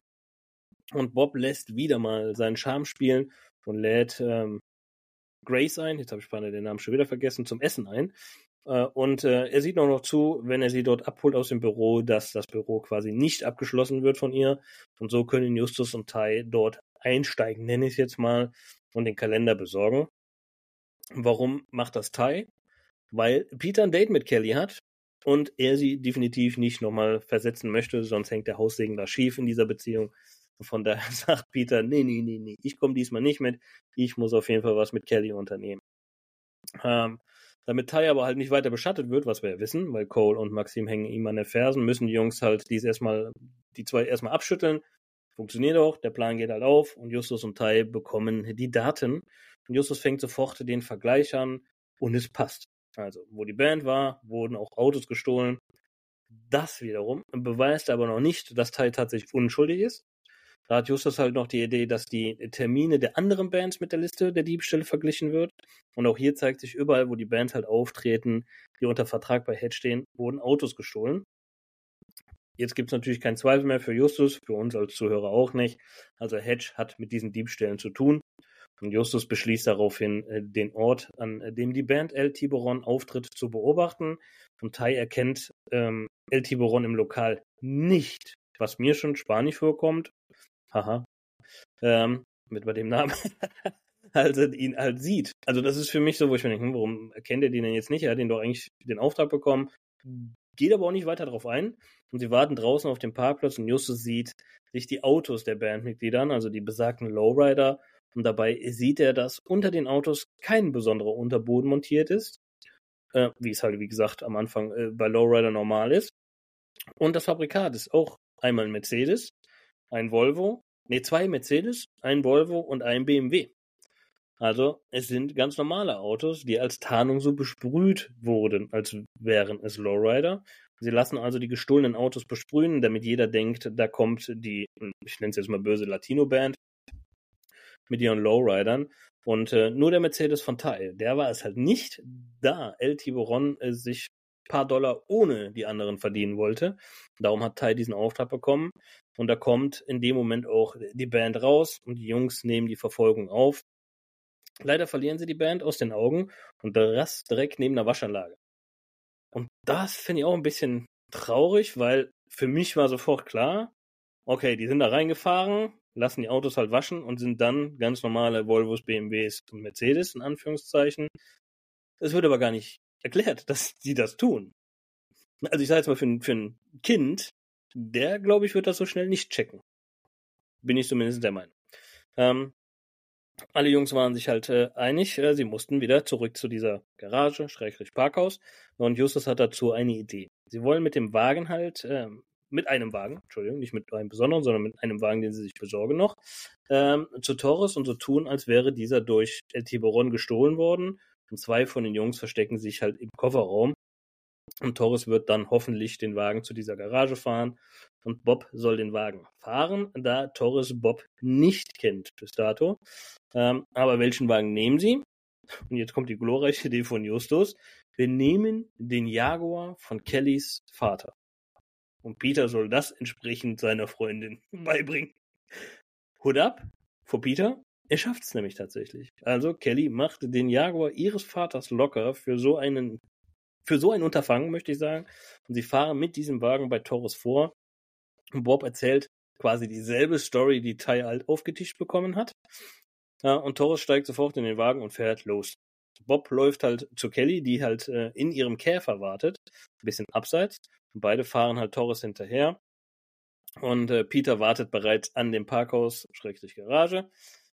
Und Bob lässt wieder mal seinen Charme spielen und lädt ähm, Grace ein, jetzt habe ich beinahe den Namen schon wieder vergessen, zum Essen ein. Äh, und äh, er sieht auch noch zu, wenn er sie dort abholt aus dem Büro, dass das Büro quasi nicht abgeschlossen wird von ihr. Und so können Justus und Ty dort einsteigen, nenne ich es jetzt mal, und den Kalender besorgen. Warum macht das Ty? Weil Peter ein Date mit Kelly hat und er sie definitiv nicht nochmal versetzen möchte, sonst hängt der Haussegen da schief in dieser Beziehung. Von daher sagt Peter, nee, nee, nee, nee, ich komme diesmal nicht mit, ich muss auf jeden Fall was mit Kelly unternehmen. Ähm, damit Ty aber halt nicht weiter beschattet wird, was wir ja wissen, weil Cole und Maxim hängen ihm an den Fersen, müssen die Jungs halt dies erstmal, die zwei erstmal abschütteln. Funktioniert auch, der Plan geht halt auf und Justus und Ty bekommen die Daten. Und Justus fängt sofort den Vergleich an und es passt. Also, wo die Band war, wurden auch Autos gestohlen. Das wiederum beweist aber noch nicht, dass Ty tatsächlich unschuldig ist. Da hat Justus halt noch die Idee, dass die Termine der anderen Bands mit der Liste der Diebstähle verglichen wird. Und auch hier zeigt sich überall, wo die Bands halt auftreten, die unter Vertrag bei Hedge stehen, wurden Autos gestohlen. Jetzt gibt es natürlich keinen Zweifel mehr für Justus, für uns als Zuhörer auch nicht. Also Hedge hat mit diesen Diebstählen zu tun. Und Justus beschließt daraufhin, äh, den Ort, an dem die Band El Tiburon auftritt, zu beobachten. Und Tai erkennt ähm, El Tiburon im Lokal nicht, was mir schon spanisch vorkommt haha, ähm, mit bei dem Namen, also ihn halt sieht. Also das ist für mich so, wo ich mir denke, hm, warum erkennt er den denn jetzt nicht? Er hat den doch eigentlich den Auftrag bekommen, geht aber auch nicht weiter darauf ein. Und sie warten draußen auf dem Parkplatz und Justus sieht sich die Autos der Bandmitgliedern, also die besagten Lowrider, und dabei sieht er, dass unter den Autos kein besonderer Unterboden montiert ist, äh, wie es halt, wie gesagt, am Anfang äh, bei Lowrider normal ist. Und das Fabrikat ist auch einmal ein Mercedes, ein Volvo, nee, zwei Mercedes, ein Volvo und ein BMW. Also es sind ganz normale Autos, die als Tarnung so besprüht wurden, als wären es Lowrider. Sie lassen also die gestohlenen Autos besprühen, damit jeder denkt, da kommt die, ich nenne es jetzt mal böse Latino-Band mit ihren Lowridern. Und äh, nur der Mercedes von Ty, der war es halt nicht, da El Tiburon äh, sich paar Dollar ohne die anderen verdienen wollte. Darum hat Ty diesen Auftrag bekommen. Und da kommt in dem Moment auch die Band raus und die Jungs nehmen die Verfolgung auf. Leider verlieren sie die Band aus den Augen und das direkt neben der Waschanlage. Und das finde ich auch ein bisschen traurig, weil für mich war sofort klar, okay, die sind da reingefahren, lassen die Autos halt waschen und sind dann ganz normale Volvos, BMWs und Mercedes in Anführungszeichen. Es wird aber gar nicht erklärt, dass die das tun. Also ich sage jetzt mal für für ein Kind, der glaube ich wird das so schnell nicht checken. Bin ich zumindest der Meinung. Ähm, alle Jungs waren sich halt äh, einig, äh, sie mussten wieder zurück zu dieser Garage, Schrägstrich Parkhaus. Und Justus hat dazu eine Idee. Sie wollen mit dem Wagen halt, äh, mit einem Wagen, Entschuldigung, nicht mit einem besonderen, sondern mit einem Wagen, den sie sich besorgen noch, ähm, zu Torres und so tun, als wäre dieser durch El Tiburon gestohlen worden. Und zwei von den Jungs verstecken sich halt im Kofferraum. Und Torres wird dann hoffentlich den Wagen zu dieser Garage fahren. Und Bob soll den Wagen fahren, da Torres Bob nicht kennt bis dato. Ähm, aber welchen Wagen nehmen sie? Und jetzt kommt die glorreiche Idee von Justus. Wir nehmen den Jaguar von Kellys Vater. Und Peter soll das entsprechend seiner Freundin beibringen. Hut ab vor Peter. Er schafft es nämlich tatsächlich. Also Kelly macht den Jaguar ihres Vaters locker für so einen, für so ein Unterfangen, möchte ich sagen. Und sie fahren mit diesem Wagen bei Torres vor. Und Bob erzählt quasi dieselbe Story, die Ty halt aufgetischt bekommen hat. Und Torres steigt sofort in den Wagen und fährt los. Bob läuft halt zu Kelly, die halt äh, in ihrem Käfer wartet, ein bisschen abseits. Und beide fahren halt Torres hinterher. Und äh, Peter wartet bereits an dem Parkhaus, Schrägstrich Garage.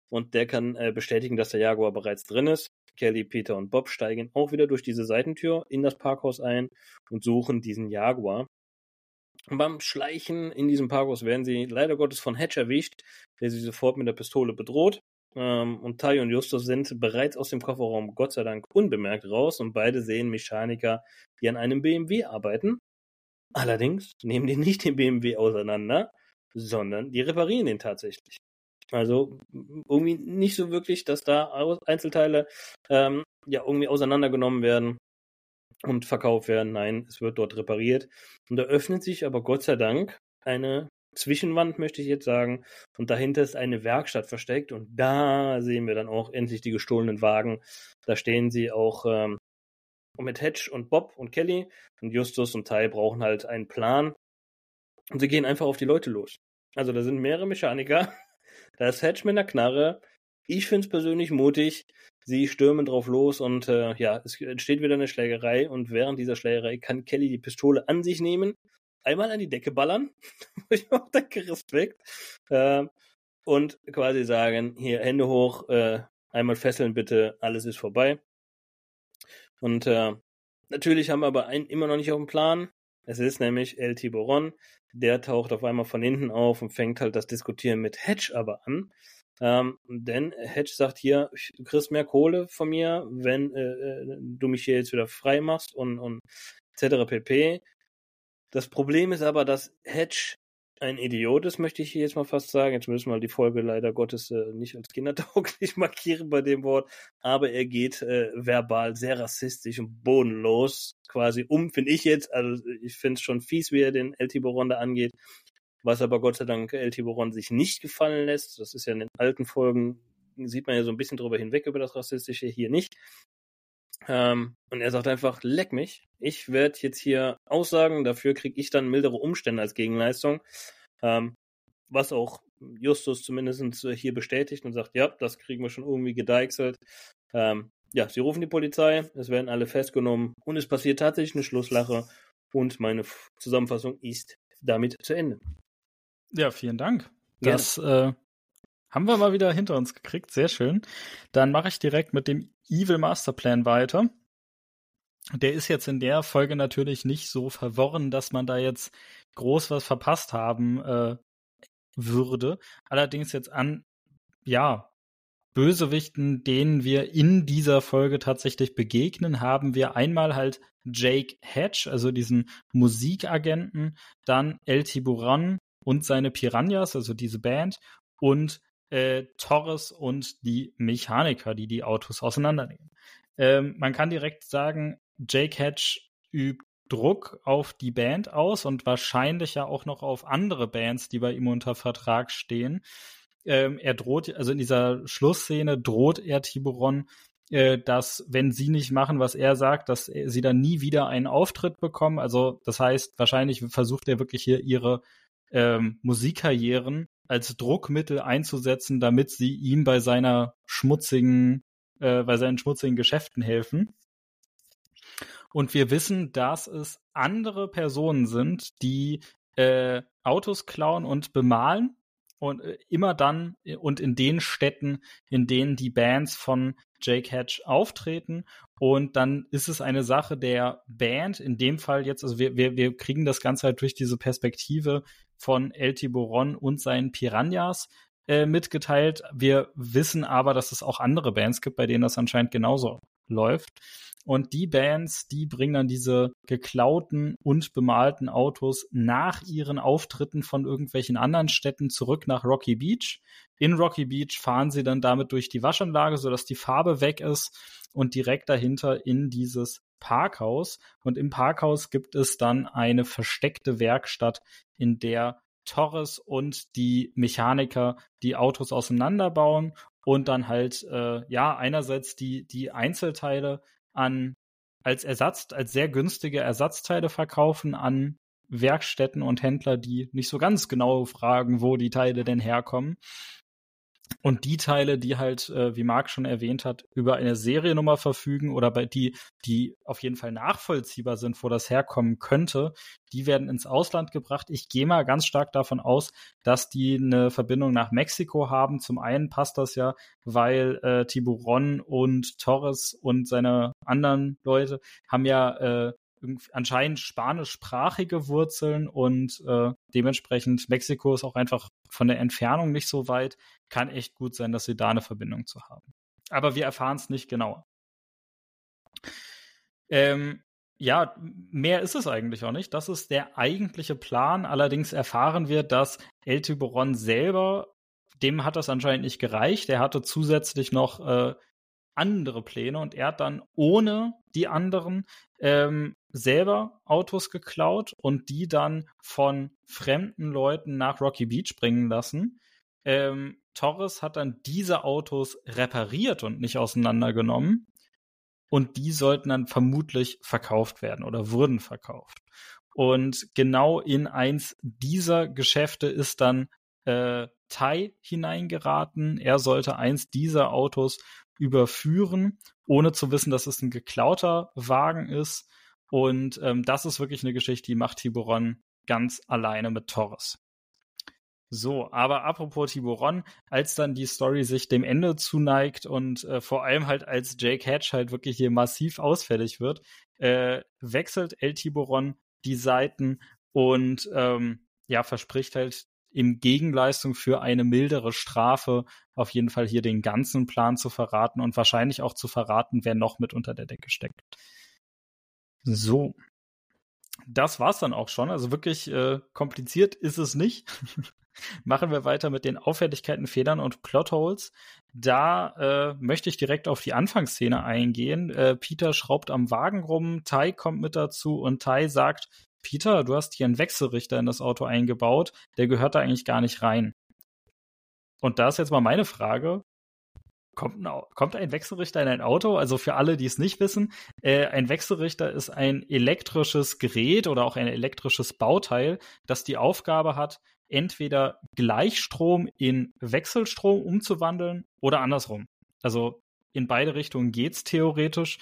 Und der kann äh, bestätigen, dass der Jaguar bereits drin ist. Kelly, Peter und Bob steigen auch wieder durch diese Seitentür in das Parkhaus ein und suchen diesen Jaguar. Und beim Schleichen in diesem Parkhaus werden sie leider Gottes von Hatch erwischt, der sie sofort mit der Pistole bedroht. Ähm, und Tai und Justus sind bereits aus dem Kofferraum Gott sei Dank unbemerkt raus und beide sehen Mechaniker, die an einem BMW arbeiten. Allerdings nehmen die nicht den BMW auseinander, sondern die reparieren den tatsächlich. Also irgendwie nicht so wirklich, dass da Einzelteile ähm, ja irgendwie auseinandergenommen werden und verkauft werden. Nein, es wird dort repariert. Und da öffnet sich aber Gott sei Dank eine Zwischenwand, möchte ich jetzt sagen. Und dahinter ist eine Werkstatt versteckt. Und da sehen wir dann auch endlich die gestohlenen Wagen. Da stehen sie auch ähm, mit Hedge und Bob und Kelly. Und Justus und Ty brauchen halt einen Plan. Und sie gehen einfach auf die Leute los. Also da sind mehrere Mechaniker. Da ist Hedge mit einer Knarre. Ich finde es persönlich mutig. Sie stürmen drauf los und äh, ja, es entsteht wieder eine Schlägerei. Und während dieser Schlägerei kann Kelly die Pistole an sich nehmen einmal an die Decke ballern, wo ich auch denke, Respekt, äh, und quasi sagen, hier Hände hoch, äh, einmal fesseln bitte, alles ist vorbei. Und äh, natürlich haben wir aber einen immer noch nicht auf dem Plan. Es ist nämlich El Tiburon, der taucht auf einmal von hinten auf und fängt halt das Diskutieren mit Hedge aber an. Ähm, denn Hedge sagt hier, du kriegst mehr Kohle von mir, wenn äh, äh du mich hier jetzt wieder frei machst und, und etc. pp. Das Problem ist aber, dass Hedge ein Idiot ist, möchte ich jetzt mal fast sagen. Jetzt müssen wir die Folge leider Gottes äh, nicht als kindertauglich markieren bei dem Wort, aber er geht äh, verbal sehr rassistisch und bodenlos quasi um, finde ich jetzt. Also ich finde es schon fies, wie er den El Tiburon da angeht, was aber Gott sei Dank El Tiburon sich nicht gefallen lässt. Das ist ja in den alten Folgen, sieht man ja so ein bisschen drüber hinweg über das Rassistische, hier nicht. Ähm, und er sagt einfach, leck mich, ich werde jetzt hier aussagen, dafür kriege ich dann mildere Umstände als Gegenleistung. Ähm, was auch Justus zumindest hier bestätigt und sagt, ja, das kriegen wir schon irgendwie gedeichselt. Ähm, ja, sie rufen die Polizei, es werden alle festgenommen und es passiert tatsächlich eine Schlusslache und meine Zusammenfassung ist damit zu Ende. Ja, vielen Dank. Das äh, haben wir mal wieder hinter uns gekriegt, sehr schön. Dann mache ich direkt mit dem Evil Masterplan weiter. Der ist jetzt in der Folge natürlich nicht so verworren, dass man da jetzt groß was verpasst haben äh, würde. Allerdings jetzt an, ja, Bösewichten, denen wir in dieser Folge tatsächlich begegnen, haben wir einmal halt Jake Hatch, also diesen Musikagenten, dann El Tiburon und seine Piranhas, also diese Band, und äh, Torres und die Mechaniker, die die Autos auseinandernehmen. Ähm, man kann direkt sagen, Jake Hatch übt Druck auf die Band aus und wahrscheinlich ja auch noch auf andere Bands, die bei ihm unter Vertrag stehen. Ähm, er droht, also in dieser Schlussszene droht er Tiburon, äh, dass wenn sie nicht machen, was er sagt, dass sie dann nie wieder einen Auftritt bekommen. Also das heißt, wahrscheinlich versucht er wirklich hier ihre ähm, Musikkarrieren als Druckmittel einzusetzen, damit sie ihm bei seiner schmutzigen, äh, bei seinen schmutzigen Geschäften helfen. Und wir wissen, dass es andere Personen sind, die äh, Autos klauen und bemalen und äh, immer dann äh, und in den Städten, in denen die Bands von Jake Hatch auftreten. Und dann ist es eine Sache der Band, in dem Fall jetzt, also wir, wir, wir kriegen das Ganze halt durch diese Perspektive von El Tiburon und seinen Piranhas äh, mitgeteilt. Wir wissen aber, dass es auch andere Bands gibt, bei denen das anscheinend genauso läuft. Und die Bands, die bringen dann diese geklauten und bemalten Autos nach ihren Auftritten von irgendwelchen anderen Städten zurück nach Rocky Beach. In Rocky Beach fahren sie dann damit durch die Waschanlage, sodass die Farbe weg ist und direkt dahinter in dieses Parkhaus. Und im Parkhaus gibt es dann eine versteckte Werkstatt, in der Torres und die Mechaniker die Autos auseinanderbauen und dann halt äh, ja einerseits die die Einzelteile an als Ersatz, als sehr günstige Ersatzteile verkaufen an Werkstätten und Händler, die nicht so ganz genau fragen, wo die Teile denn herkommen. Und die Teile, die halt, äh, wie Marc schon erwähnt hat, über eine Seriennummer verfügen oder bei die, die auf jeden Fall nachvollziehbar sind, wo das herkommen könnte, die werden ins Ausland gebracht. Ich gehe mal ganz stark davon aus, dass die eine Verbindung nach Mexiko haben. Zum einen passt das ja, weil äh, Tiburon und Torres und seine anderen Leute haben ja äh, anscheinend spanischsprachige Wurzeln und äh, dementsprechend Mexiko ist auch einfach von der Entfernung nicht so weit. Kann echt gut sein, dass sie da eine Verbindung zu haben. Aber wir erfahren es nicht genauer. Ähm, ja, mehr ist es eigentlich auch nicht. Das ist der eigentliche Plan. Allerdings erfahren wir, dass El Tiburon selber, dem hat das anscheinend nicht gereicht. Er hatte zusätzlich noch äh, andere Pläne und er hat dann ohne die anderen ähm, selber Autos geklaut und die dann von fremden Leuten nach Rocky Beach bringen lassen. Ähm, Torres hat dann diese Autos repariert und nicht auseinandergenommen. Und die sollten dann vermutlich verkauft werden oder wurden verkauft. Und genau in eins dieser Geschäfte ist dann äh, Tai hineingeraten. Er sollte eins dieser Autos überführen, ohne zu wissen, dass es ein geklauter Wagen ist. Und ähm, das ist wirklich eine Geschichte, die macht Tiburon ganz alleine mit Torres. So, aber apropos Tiburon, als dann die Story sich dem Ende zuneigt und äh, vor allem halt als Jake Hatch halt wirklich hier massiv ausfällig wird, äh, wechselt El Tiburon die Seiten und ähm, ja, verspricht halt im Gegenleistung für eine mildere Strafe auf jeden Fall hier den ganzen Plan zu verraten und wahrscheinlich auch zu verraten, wer noch mit unter der Decke steckt. So. Das war's dann auch schon. Also wirklich äh, kompliziert ist es nicht. Machen wir weiter mit den Auffälligkeiten, Fehlern und Plotholes. Da äh, möchte ich direkt auf die Anfangsszene eingehen. Äh, Peter schraubt am Wagen rum, Tai kommt mit dazu und Tai sagt, Peter, du hast hier einen Wechselrichter in das Auto eingebaut, der gehört da eigentlich gar nicht rein. Und da ist jetzt mal meine Frage. Kommt ein, kommt ein Wechselrichter in ein Auto? Also für alle, die es nicht wissen, äh, ein Wechselrichter ist ein elektrisches Gerät oder auch ein elektrisches Bauteil, das die Aufgabe hat, entweder Gleichstrom in Wechselstrom umzuwandeln oder andersrum. Also in beide Richtungen geht's theoretisch.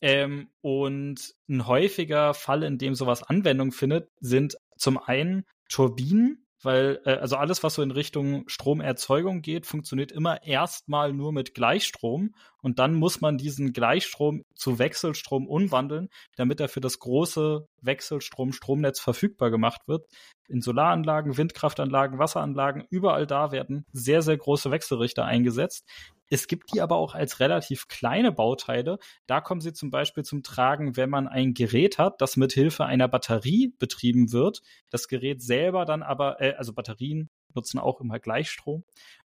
Ähm, und ein häufiger Fall, in dem sowas Anwendung findet, sind zum einen Turbinen, weil äh, also alles, was so in Richtung Stromerzeugung geht, funktioniert immer erstmal nur mit Gleichstrom und dann muss man diesen Gleichstrom zu Wechselstrom umwandeln, damit er für das große Wechselstrom-Stromnetz verfügbar gemacht wird. In Solaranlagen, Windkraftanlagen, Wasseranlagen, überall da werden sehr, sehr große Wechselrichter eingesetzt. Es gibt die aber auch als relativ kleine Bauteile. Da kommen sie zum Beispiel zum Tragen, wenn man ein Gerät hat, das mit Hilfe einer Batterie betrieben wird. Das Gerät selber dann aber, äh, also Batterien nutzen auch immer Gleichstrom.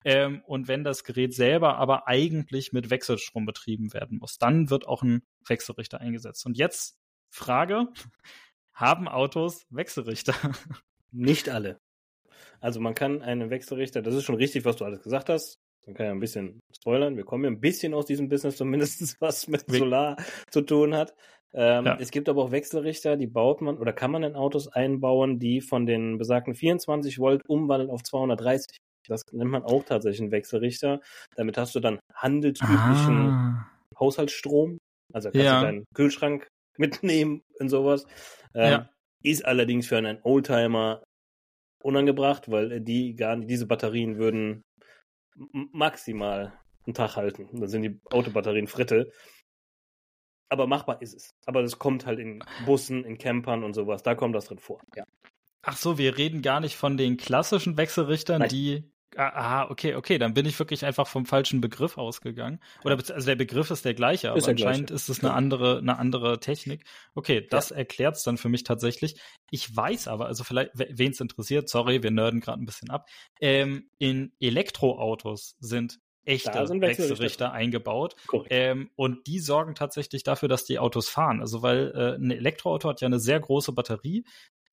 Ähm, und wenn das Gerät selber aber eigentlich mit Wechselstrom betrieben werden muss, dann wird auch ein Wechselrichter eingesetzt. Und jetzt Frage: Haben Autos Wechselrichter? Nicht alle. Also man kann einen Wechselrichter, das ist schon richtig, was du alles gesagt hast. Man kann ja ein bisschen spoilern. Wir kommen ja ein bisschen aus diesem Business, zumindest was mit Solar zu tun hat. Ähm, ja. Es gibt aber auch Wechselrichter, die baut man oder kann man in Autos einbauen, die von den besagten 24 Volt umwandeln auf 230. Das nennt man auch tatsächlich einen Wechselrichter. Damit hast du dann handelsüblichen ah. Haushaltsstrom. Also kannst ja. du deinen Kühlschrank mitnehmen und sowas. Ähm, ja. Ist allerdings für einen Oldtimer unangebracht, weil die gar nicht, diese Batterien würden maximal einen Tag halten. Dann sind die Autobatterien Fritte. Aber machbar ist es. Aber das kommt halt in Bussen, in Campern und sowas. Da kommt das drin vor. Ja. Ach so, wir reden gar nicht von den klassischen Wechselrichtern, Nein. die Ah, okay, okay, dann bin ich wirklich einfach vom falschen Begriff ausgegangen. Oder also der Begriff ist der gleiche, aber ist anscheinend gleiche. ist es eine andere, eine andere Technik. Okay, das ja. erklärt es dann für mich tatsächlich. Ich weiß aber, also vielleicht, wen es interessiert, sorry, wir nerden gerade ein bisschen ab. Ähm, in Elektroautos sind echte sind Wechselrichter eingebaut. Ähm, und die sorgen tatsächlich dafür, dass die Autos fahren. Also weil äh, ein Elektroauto hat ja eine sehr große Batterie.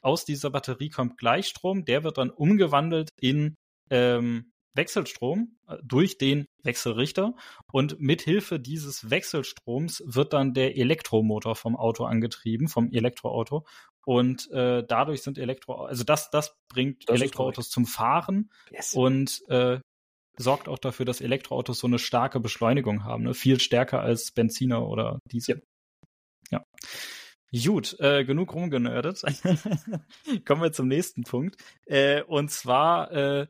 Aus dieser Batterie kommt Gleichstrom, der wird dann umgewandelt in ähm, Wechselstrom äh, durch den Wechselrichter und mithilfe dieses Wechselstroms wird dann der Elektromotor vom Auto angetrieben, vom Elektroauto und äh, dadurch sind Elektro, also das, das bringt das Elektroautos zum Fahren yes. und äh, sorgt auch dafür, dass Elektroautos so eine starke Beschleunigung haben, ne? viel stärker als Benziner oder Diesel. Ja. ja. Gut, äh, genug rumgenördet. Kommen wir zum nächsten Punkt. Äh, und zwar äh,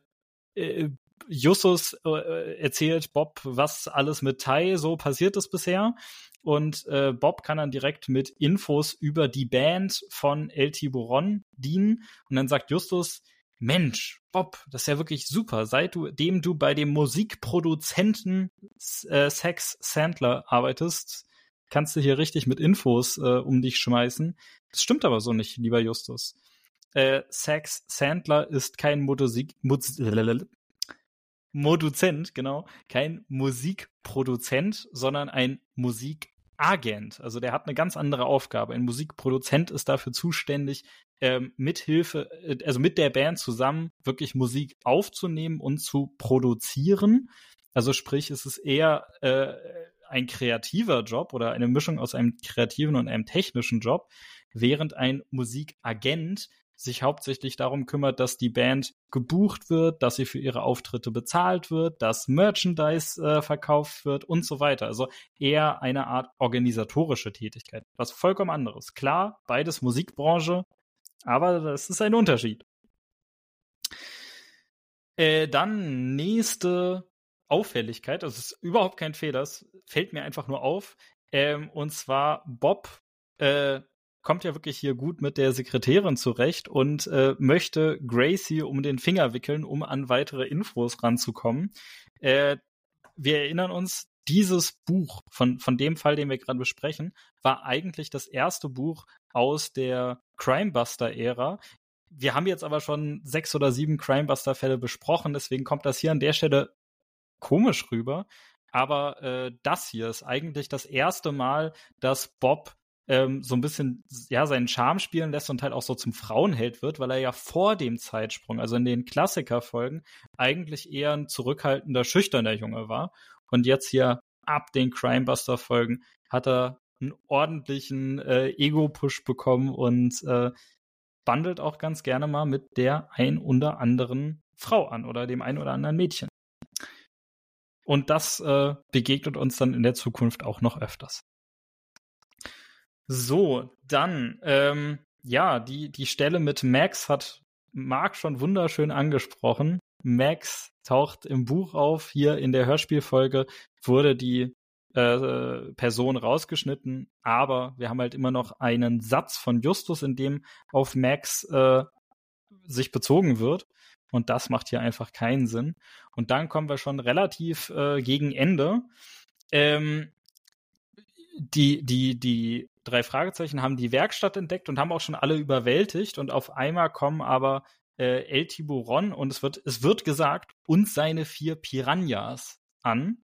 äh, Justus äh, erzählt Bob, was alles mit Tai so passiert ist bisher. Und äh, Bob kann dann direkt mit Infos über die Band von El Tiburon dienen. Und dann sagt Justus, Mensch, Bob, das ist ja wirklich super. Seitdem du bei dem Musikproduzenten äh, Sex Sandler arbeitest, kannst du hier richtig mit Infos äh, um dich schmeißen. Das stimmt aber so nicht, lieber Justus äh, Sax Sandler ist kein Modusik, Moduzent, genau, kein Musikproduzent, sondern ein Musikagent. Also der hat eine ganz andere Aufgabe. Ein Musikproduzent ist dafür zuständig, ähm, mithilfe, äh, also mit der Band zusammen wirklich Musik aufzunehmen und zu produzieren. Also sprich, es ist eher äh, ein kreativer Job oder eine Mischung aus einem kreativen und einem technischen Job, während ein Musikagent sich hauptsächlich darum kümmert, dass die Band gebucht wird, dass sie für ihre Auftritte bezahlt wird, dass Merchandise äh, verkauft wird und so weiter. Also eher eine Art organisatorische Tätigkeit. Was vollkommen anderes. Klar, beides Musikbranche, aber das ist ein Unterschied. Äh, dann nächste Auffälligkeit, das ist überhaupt kein Fehler, das fällt mir einfach nur auf. Ähm, und zwar Bob äh, kommt ja wirklich hier gut mit der Sekretärin zurecht und äh, möchte Gracie um den Finger wickeln, um an weitere Infos ranzukommen. Äh, wir erinnern uns, dieses Buch von, von dem Fall, den wir gerade besprechen, war eigentlich das erste Buch aus der Crimebuster-Ära. Wir haben jetzt aber schon sechs oder sieben Crimebuster-Fälle besprochen, deswegen kommt das hier an der Stelle komisch rüber. Aber äh, das hier ist eigentlich das erste Mal, dass Bob ähm, so ein bisschen ja seinen Charme spielen lässt und halt auch so zum Frauenheld wird, weil er ja vor dem Zeitsprung, also in den Klassikerfolgen, eigentlich eher ein zurückhaltender, schüchterner Junge war. Und jetzt hier ab den Crimebuster-Folgen hat er einen ordentlichen äh, Ego-Push bekommen und äh, bandelt auch ganz gerne mal mit der ein oder anderen Frau an oder dem ein oder anderen Mädchen. Und das äh, begegnet uns dann in der Zukunft auch noch öfters. So, dann, ähm, ja, die, die Stelle mit Max hat Marc schon wunderschön angesprochen. Max taucht im Buch auf. Hier in der Hörspielfolge wurde die äh, Person rausgeschnitten, aber wir haben halt immer noch einen Satz von Justus, in dem auf Max äh, sich bezogen wird. Und das macht hier einfach keinen Sinn. Und dann kommen wir schon relativ äh, gegen Ende. Ähm, die, die, die drei Fragezeichen haben die Werkstatt entdeckt und haben auch schon alle überwältigt und auf einmal kommen aber äh, El Tiburon und es wird, es wird gesagt, und seine vier Piranhas an.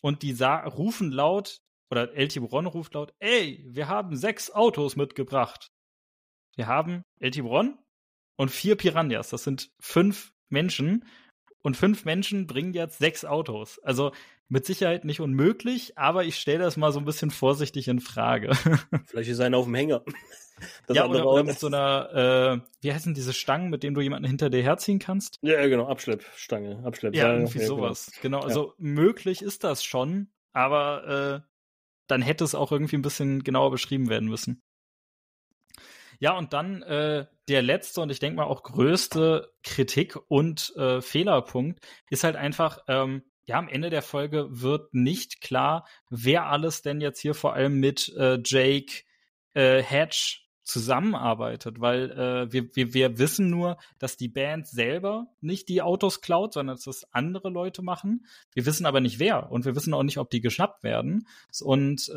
Und die rufen laut oder El Tiburon ruft laut, ey, wir haben sechs Autos mitgebracht. Wir haben El Tiburon und vier Piranhas. Das sind fünf Menschen. Und fünf Menschen bringen jetzt sechs Autos. Also mit Sicherheit nicht unmöglich, aber ich stelle das mal so ein bisschen vorsichtig in Frage. Vielleicht ist einer auf dem Hänger. Das ja, oder, oder, mit so einer, äh, wie heißen diese Stangen, mit denen du jemanden hinter dir herziehen kannst? Ja, genau, Abschleppstange, Abschlepp. Ja, irgendwie ja, sowas. Genau, genau also ja. möglich ist das schon, aber äh, dann hätte es auch irgendwie ein bisschen genauer beschrieben werden müssen. Ja, und dann äh, der letzte und ich denke mal auch größte Kritik und äh, Fehlerpunkt ist halt einfach, ähm, ja, am Ende der Folge wird nicht klar, wer alles denn jetzt hier vor allem mit äh, Jake, äh, Hatch zusammenarbeitet, weil äh, wir, wir, wir wissen nur, dass die Band selber nicht die Autos klaut, sondern dass das andere Leute machen. Wir wissen aber nicht wer und wir wissen auch nicht, ob die geschnappt werden. Und äh,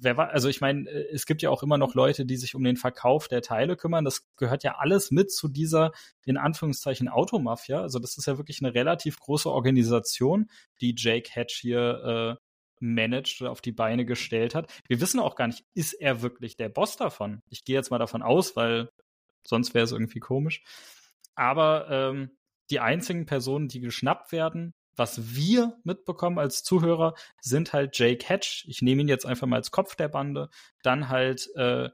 wer war, also ich meine, äh, es gibt ja auch immer noch Leute, die sich um den Verkauf der Teile kümmern. Das gehört ja alles mit zu dieser in Anführungszeichen Automafia. Also das ist ja wirklich eine relativ große Organisation, die Jake Hatch hier äh, managed oder auf die Beine gestellt hat. Wir wissen auch gar nicht, ist er wirklich der Boss davon? Ich gehe jetzt mal davon aus, weil sonst wäre es irgendwie komisch. Aber ähm, die einzigen Personen, die geschnappt werden, was wir mitbekommen als Zuhörer, sind halt Jake Hatch. Ich nehme ihn jetzt einfach mal als Kopf der Bande. Dann halt äh,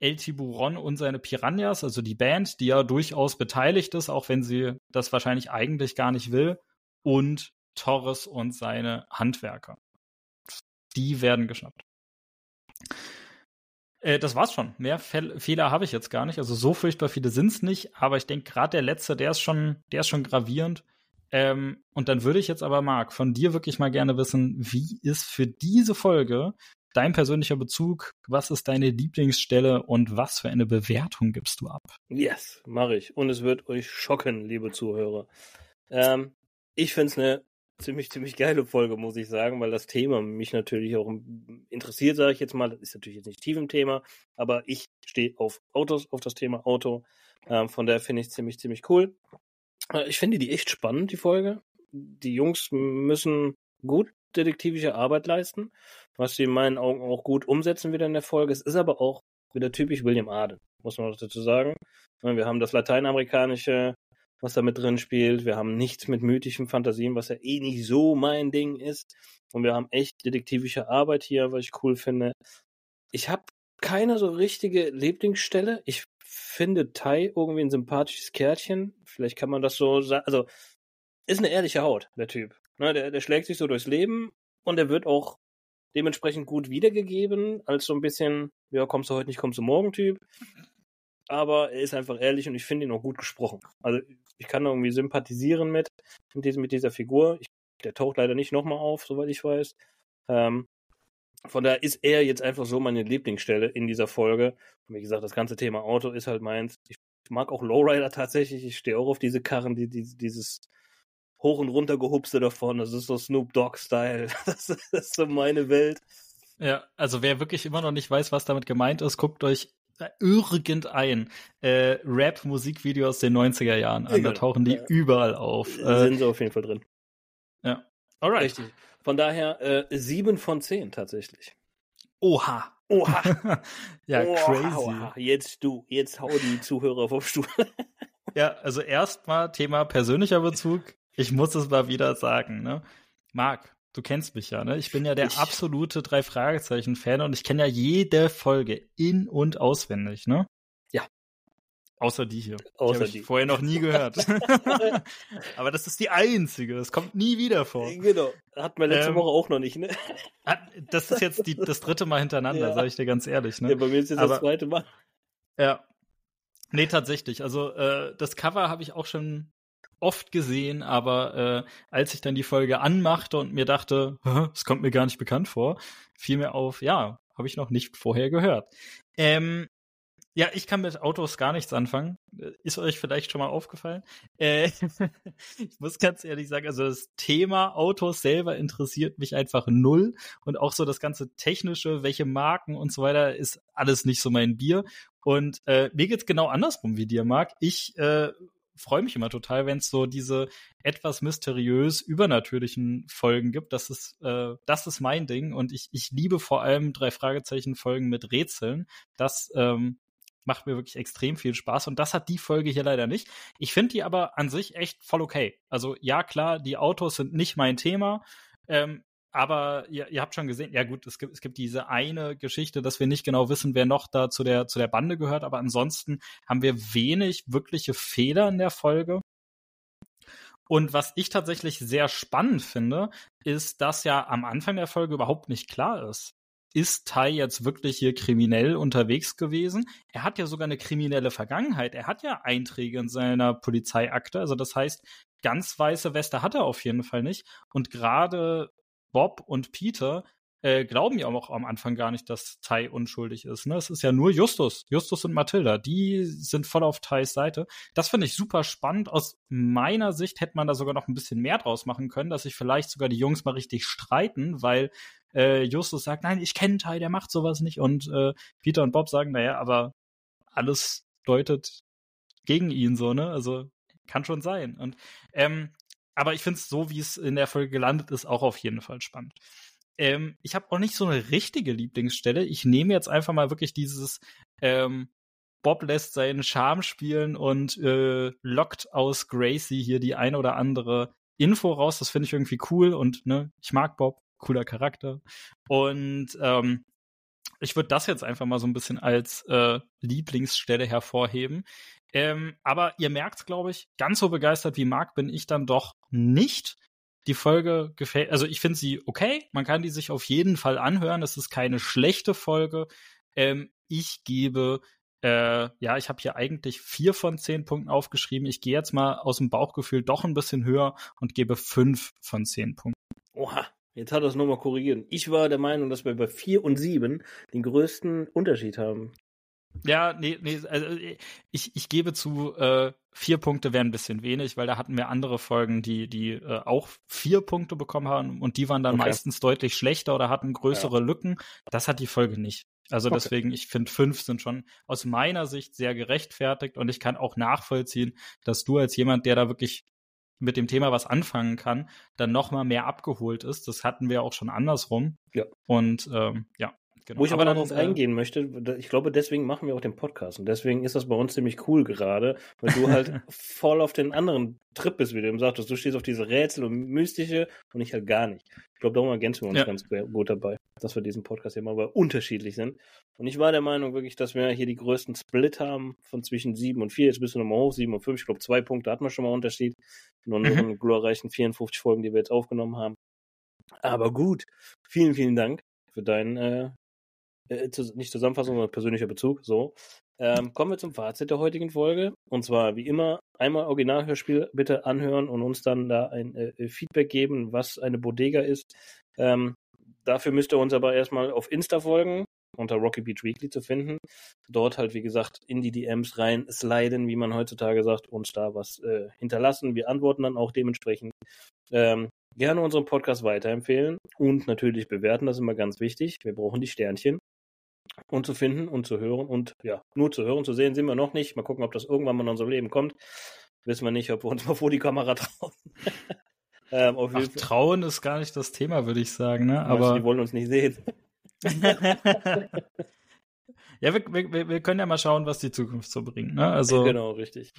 El Tiburon und seine Piranhas, also die Band, die ja durchaus beteiligt ist, auch wenn sie das wahrscheinlich eigentlich gar nicht will. Und Torres und seine Handwerker die werden geschnappt. Äh, das war's schon. Mehr Fe Fehler habe ich jetzt gar nicht. Also so furchtbar viele sind's nicht, aber ich denke gerade der letzte, der ist schon, der ist schon gravierend. Ähm, und dann würde ich jetzt aber, Marc, von dir wirklich mal gerne wissen, wie ist für diese Folge dein persönlicher Bezug? Was ist deine Lieblingsstelle und was für eine Bewertung gibst du ab? Yes, mache ich. Und es wird euch schocken, liebe Zuhörer. Ähm, ich finde es eine ziemlich, ziemlich geile Folge, muss ich sagen, weil das Thema mich natürlich auch interessiert, sage ich jetzt mal. Das ist natürlich jetzt nicht tief im Thema, aber ich stehe auf Autos, auf das Thema Auto. Ähm, von daher finde ich es ziemlich, ziemlich cool. Äh, ich finde die echt spannend, die Folge. Die Jungs müssen gut detektivische Arbeit leisten, was sie in meinen Augen auch gut umsetzen wieder in der Folge. Es ist aber auch wieder typisch William Aden, muss man dazu sagen. Wir haben das lateinamerikanische was da mit drin spielt. Wir haben nichts mit mythischen Fantasien, was ja eh nicht so mein Ding ist. Und wir haben echt detektivische Arbeit hier, was ich cool finde. Ich habe keine so richtige Lieblingsstelle. Ich finde Tai irgendwie ein sympathisches Kärtchen. Vielleicht kann man das so sagen. Also, ist eine ehrliche Haut, der Typ. Ne, der, der schlägt sich so durchs Leben und er wird auch dementsprechend gut wiedergegeben, als so ein bisschen, ja, kommst du heute nicht, kommst du morgen Typ. Aber er ist einfach ehrlich und ich finde ihn auch gut gesprochen. Also ich kann irgendwie sympathisieren mit, mit, diesem, mit dieser Figur. Ich, der taucht leider nicht nochmal auf, soweit ich weiß. Ähm, von daher ist er jetzt einfach so meine Lieblingsstelle in dieser Folge. Und wie gesagt, das ganze Thema Auto ist halt meins. Ich mag auch Lowrider tatsächlich. Ich stehe auch auf diese Karren, die, die dieses hoch und runter gehupste davon. Das ist so Snoop Dogg-Style. Das, das ist so meine Welt. Ja, also wer wirklich immer noch nicht weiß, was damit gemeint ist, guckt euch irgendein äh, Rap-Musikvideo aus den 90er Jahren an. Da tauchen die ja. überall auf. Äh, Sind sie auf jeden Fall drin. Ja. Alright. Richtig. Von daher äh, sieben von zehn tatsächlich. Oha. Oha. ja, oha, crazy. Oha. Jetzt du, jetzt hau die Zuhörer vom Stuhl. ja, also erstmal Thema persönlicher Bezug. Ich muss es mal wieder sagen, ne? Marc, Du kennst mich ja, ne? Ich bin ja der ich. absolute drei Fragezeichen Fan und ich kenne ja jede Folge in und auswendig, ne? Ja. Außer die hier. Außer die. die. vorher noch nie gehört. Aber das ist die einzige. Das kommt nie wieder vor. Genau. Hatten wir letzte ähm, Woche auch noch nicht, ne? Das ist jetzt die, das dritte Mal hintereinander, ja. sage ich dir ganz ehrlich, ne? Ja, bei mir ist jetzt Aber, das zweite Mal. Ja. Nee, tatsächlich. Also äh, das Cover habe ich auch schon oft gesehen, aber äh, als ich dann die Folge anmachte und mir dachte, es kommt mir gar nicht bekannt vor, fiel mir auf, ja, habe ich noch nicht vorher gehört. Ähm, ja, ich kann mit Autos gar nichts anfangen. Ist euch vielleicht schon mal aufgefallen? Äh, ich muss ganz ehrlich sagen, also das Thema Autos selber interessiert mich einfach null. Und auch so das ganze Technische, welche Marken und so weiter, ist alles nicht so mein Bier. Und äh, mir geht's genau andersrum wie dir, Marc. Ich äh, freue mich immer total, wenn es so diese etwas mysteriös übernatürlichen Folgen gibt. Das ist, äh, das ist mein Ding und ich, ich liebe vor allem drei Fragezeichen Folgen mit Rätseln. Das ähm, macht mir wirklich extrem viel Spaß und das hat die Folge hier leider nicht. Ich finde die aber an sich echt voll okay. Also ja, klar, die Autos sind nicht mein Thema. Ähm, aber ihr, ihr habt schon gesehen, ja gut, es gibt, es gibt diese eine Geschichte, dass wir nicht genau wissen, wer noch da zu der, zu der Bande gehört, aber ansonsten haben wir wenig wirkliche Fehler in der Folge. Und was ich tatsächlich sehr spannend finde, ist, dass ja am Anfang der Folge überhaupt nicht klar ist, ist Tai jetzt wirklich hier kriminell unterwegs gewesen? Er hat ja sogar eine kriminelle Vergangenheit. Er hat ja Einträge in seiner Polizeiakte. Also das heißt, ganz weiße Weste hat er auf jeden Fall nicht. Und gerade Bob und Peter äh, glauben ja auch am Anfang gar nicht, dass Tai unschuldig ist. Ne? Es ist ja nur Justus, Justus und Mathilda, die sind voll auf Tais Seite. Das finde ich super spannend. Aus meiner Sicht hätte man da sogar noch ein bisschen mehr draus machen können, dass sich vielleicht sogar die Jungs mal richtig streiten, weil äh, Justus sagt, nein, ich kenne Tai, der macht sowas nicht. Und äh, Peter und Bob sagen, naja, aber alles deutet gegen ihn so, ne? Also kann schon sein. Und ähm, aber ich finde es so, wie es in der Folge gelandet ist, auch auf jeden Fall spannend. Ähm, ich habe auch nicht so eine richtige Lieblingsstelle. Ich nehme jetzt einfach mal wirklich dieses ähm, Bob lässt seinen Charme spielen und äh, lockt aus Gracie hier die ein oder andere Info raus. Das finde ich irgendwie cool und ne, ich mag Bob, cooler Charakter. Und ähm, ich würde das jetzt einfach mal so ein bisschen als äh, Lieblingsstelle hervorheben. Ähm, aber ihr merkt, glaube ich, ganz so begeistert wie Marc bin ich dann doch nicht. Die Folge gefällt, also ich finde sie okay. Man kann die sich auf jeden Fall anhören. Es ist keine schlechte Folge. Ähm, ich gebe, äh, ja, ich habe hier eigentlich vier von zehn Punkten aufgeschrieben. Ich gehe jetzt mal aus dem Bauchgefühl doch ein bisschen höher und gebe fünf von zehn Punkten. Oha, jetzt hat er es nochmal korrigiert. Ich war der Meinung, dass wir bei vier und sieben den größten Unterschied haben. Ja, nee, nee, also ich, ich gebe zu, äh, vier Punkte wären ein bisschen wenig, weil da hatten wir andere Folgen, die, die äh, auch vier Punkte bekommen haben und die waren dann okay. meistens deutlich schlechter oder hatten größere ja. Lücken. Das hat die Folge nicht. Also okay. deswegen, ich finde, fünf sind schon aus meiner Sicht sehr gerechtfertigt und ich kann auch nachvollziehen, dass du als jemand, der da wirklich mit dem Thema was anfangen kann, dann noch mal mehr abgeholt ist. Das hatten wir auch schon andersrum. Ja. Und ähm, ja, Genau. Wo ich aber, aber darauf äh, eingehen möchte, ich glaube, deswegen machen wir auch den Podcast. Und deswegen ist das bei uns ziemlich cool gerade, weil du halt voll auf den anderen Trip bist, wie du eben sagtest. Du stehst auf diese Rätsel und Mystische und ich halt gar nicht. Ich glaube, darum ergänzen wir uns ja. ganz gut dabei, dass wir diesen Podcast immer aber unterschiedlich sind. Und ich war der Meinung wirklich, dass wir hier die größten Split haben von zwischen 7 und 4. Jetzt bist du nochmal hoch, 7 und 5. Ich glaube, zwei Punkte hatten wir schon mal Unterschied. Nur in unseren mhm. glorreichen 54 Folgen, die wir jetzt aufgenommen haben. Aber gut, vielen, vielen Dank für deinen äh, äh, nicht Zusammenfassung, sondern persönlicher Bezug, so. Ähm, kommen wir zum Fazit der heutigen Folge. Und zwar, wie immer, einmal Originalhörspiel bitte anhören und uns dann da ein äh, Feedback geben, was eine Bodega ist. Ähm, dafür müsst ihr uns aber erstmal auf Insta folgen, unter Rocky Beach Weekly zu finden. Dort halt, wie gesagt, in die DMs rein sliden, wie man heutzutage sagt, uns da was äh, hinterlassen. Wir antworten dann auch dementsprechend. Ähm, gerne unseren Podcast weiterempfehlen und natürlich bewerten, das ist immer ganz wichtig. Wir brauchen die Sternchen und zu finden und zu hören und ja, nur zu hören, zu sehen sind wir noch nicht. Mal gucken, ob das irgendwann mal in unser Leben kommt. Wissen wir nicht, ob wir uns mal vor die Kamera trauen. ähm, Ach, trauen ist gar nicht das Thema, würde ich sagen, ne? Aber die wollen uns nicht sehen. ja, wir, wir, wir können ja mal schauen, was die Zukunft so bringt, ne? Also genau, richtig.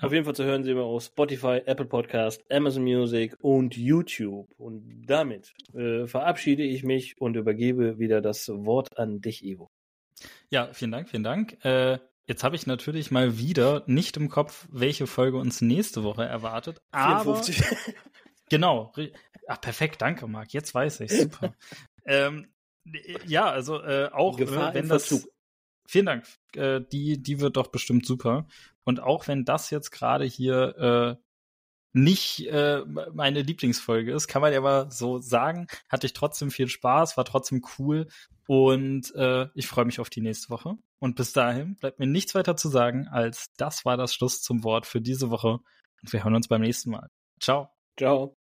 Auf jeden Fall zu hören sind wir auf Spotify, Apple Podcast, Amazon Music und YouTube. Und damit äh, verabschiede ich mich und übergebe wieder das Wort an dich, Ivo. Ja, vielen Dank, vielen Dank. Äh, jetzt habe ich natürlich mal wieder nicht im Kopf, welche Folge uns nächste Woche erwartet. 54. Aber, genau. Ach, perfekt, danke, Marc. Jetzt weiß ich. Super. ähm, ja, also äh, auch äh, wenn das. Verzug. Vielen Dank. Äh, die, die wird doch bestimmt super. Und auch wenn das jetzt gerade hier äh, nicht äh, meine Lieblingsfolge ist, kann man ja mal so sagen, hatte ich trotzdem viel Spaß, war trotzdem cool und äh, ich freue mich auf die nächste Woche. Und bis dahin bleibt mir nichts weiter zu sagen, als das war das Schluss zum Wort für diese Woche und wir hören uns beim nächsten Mal. Ciao. Ciao.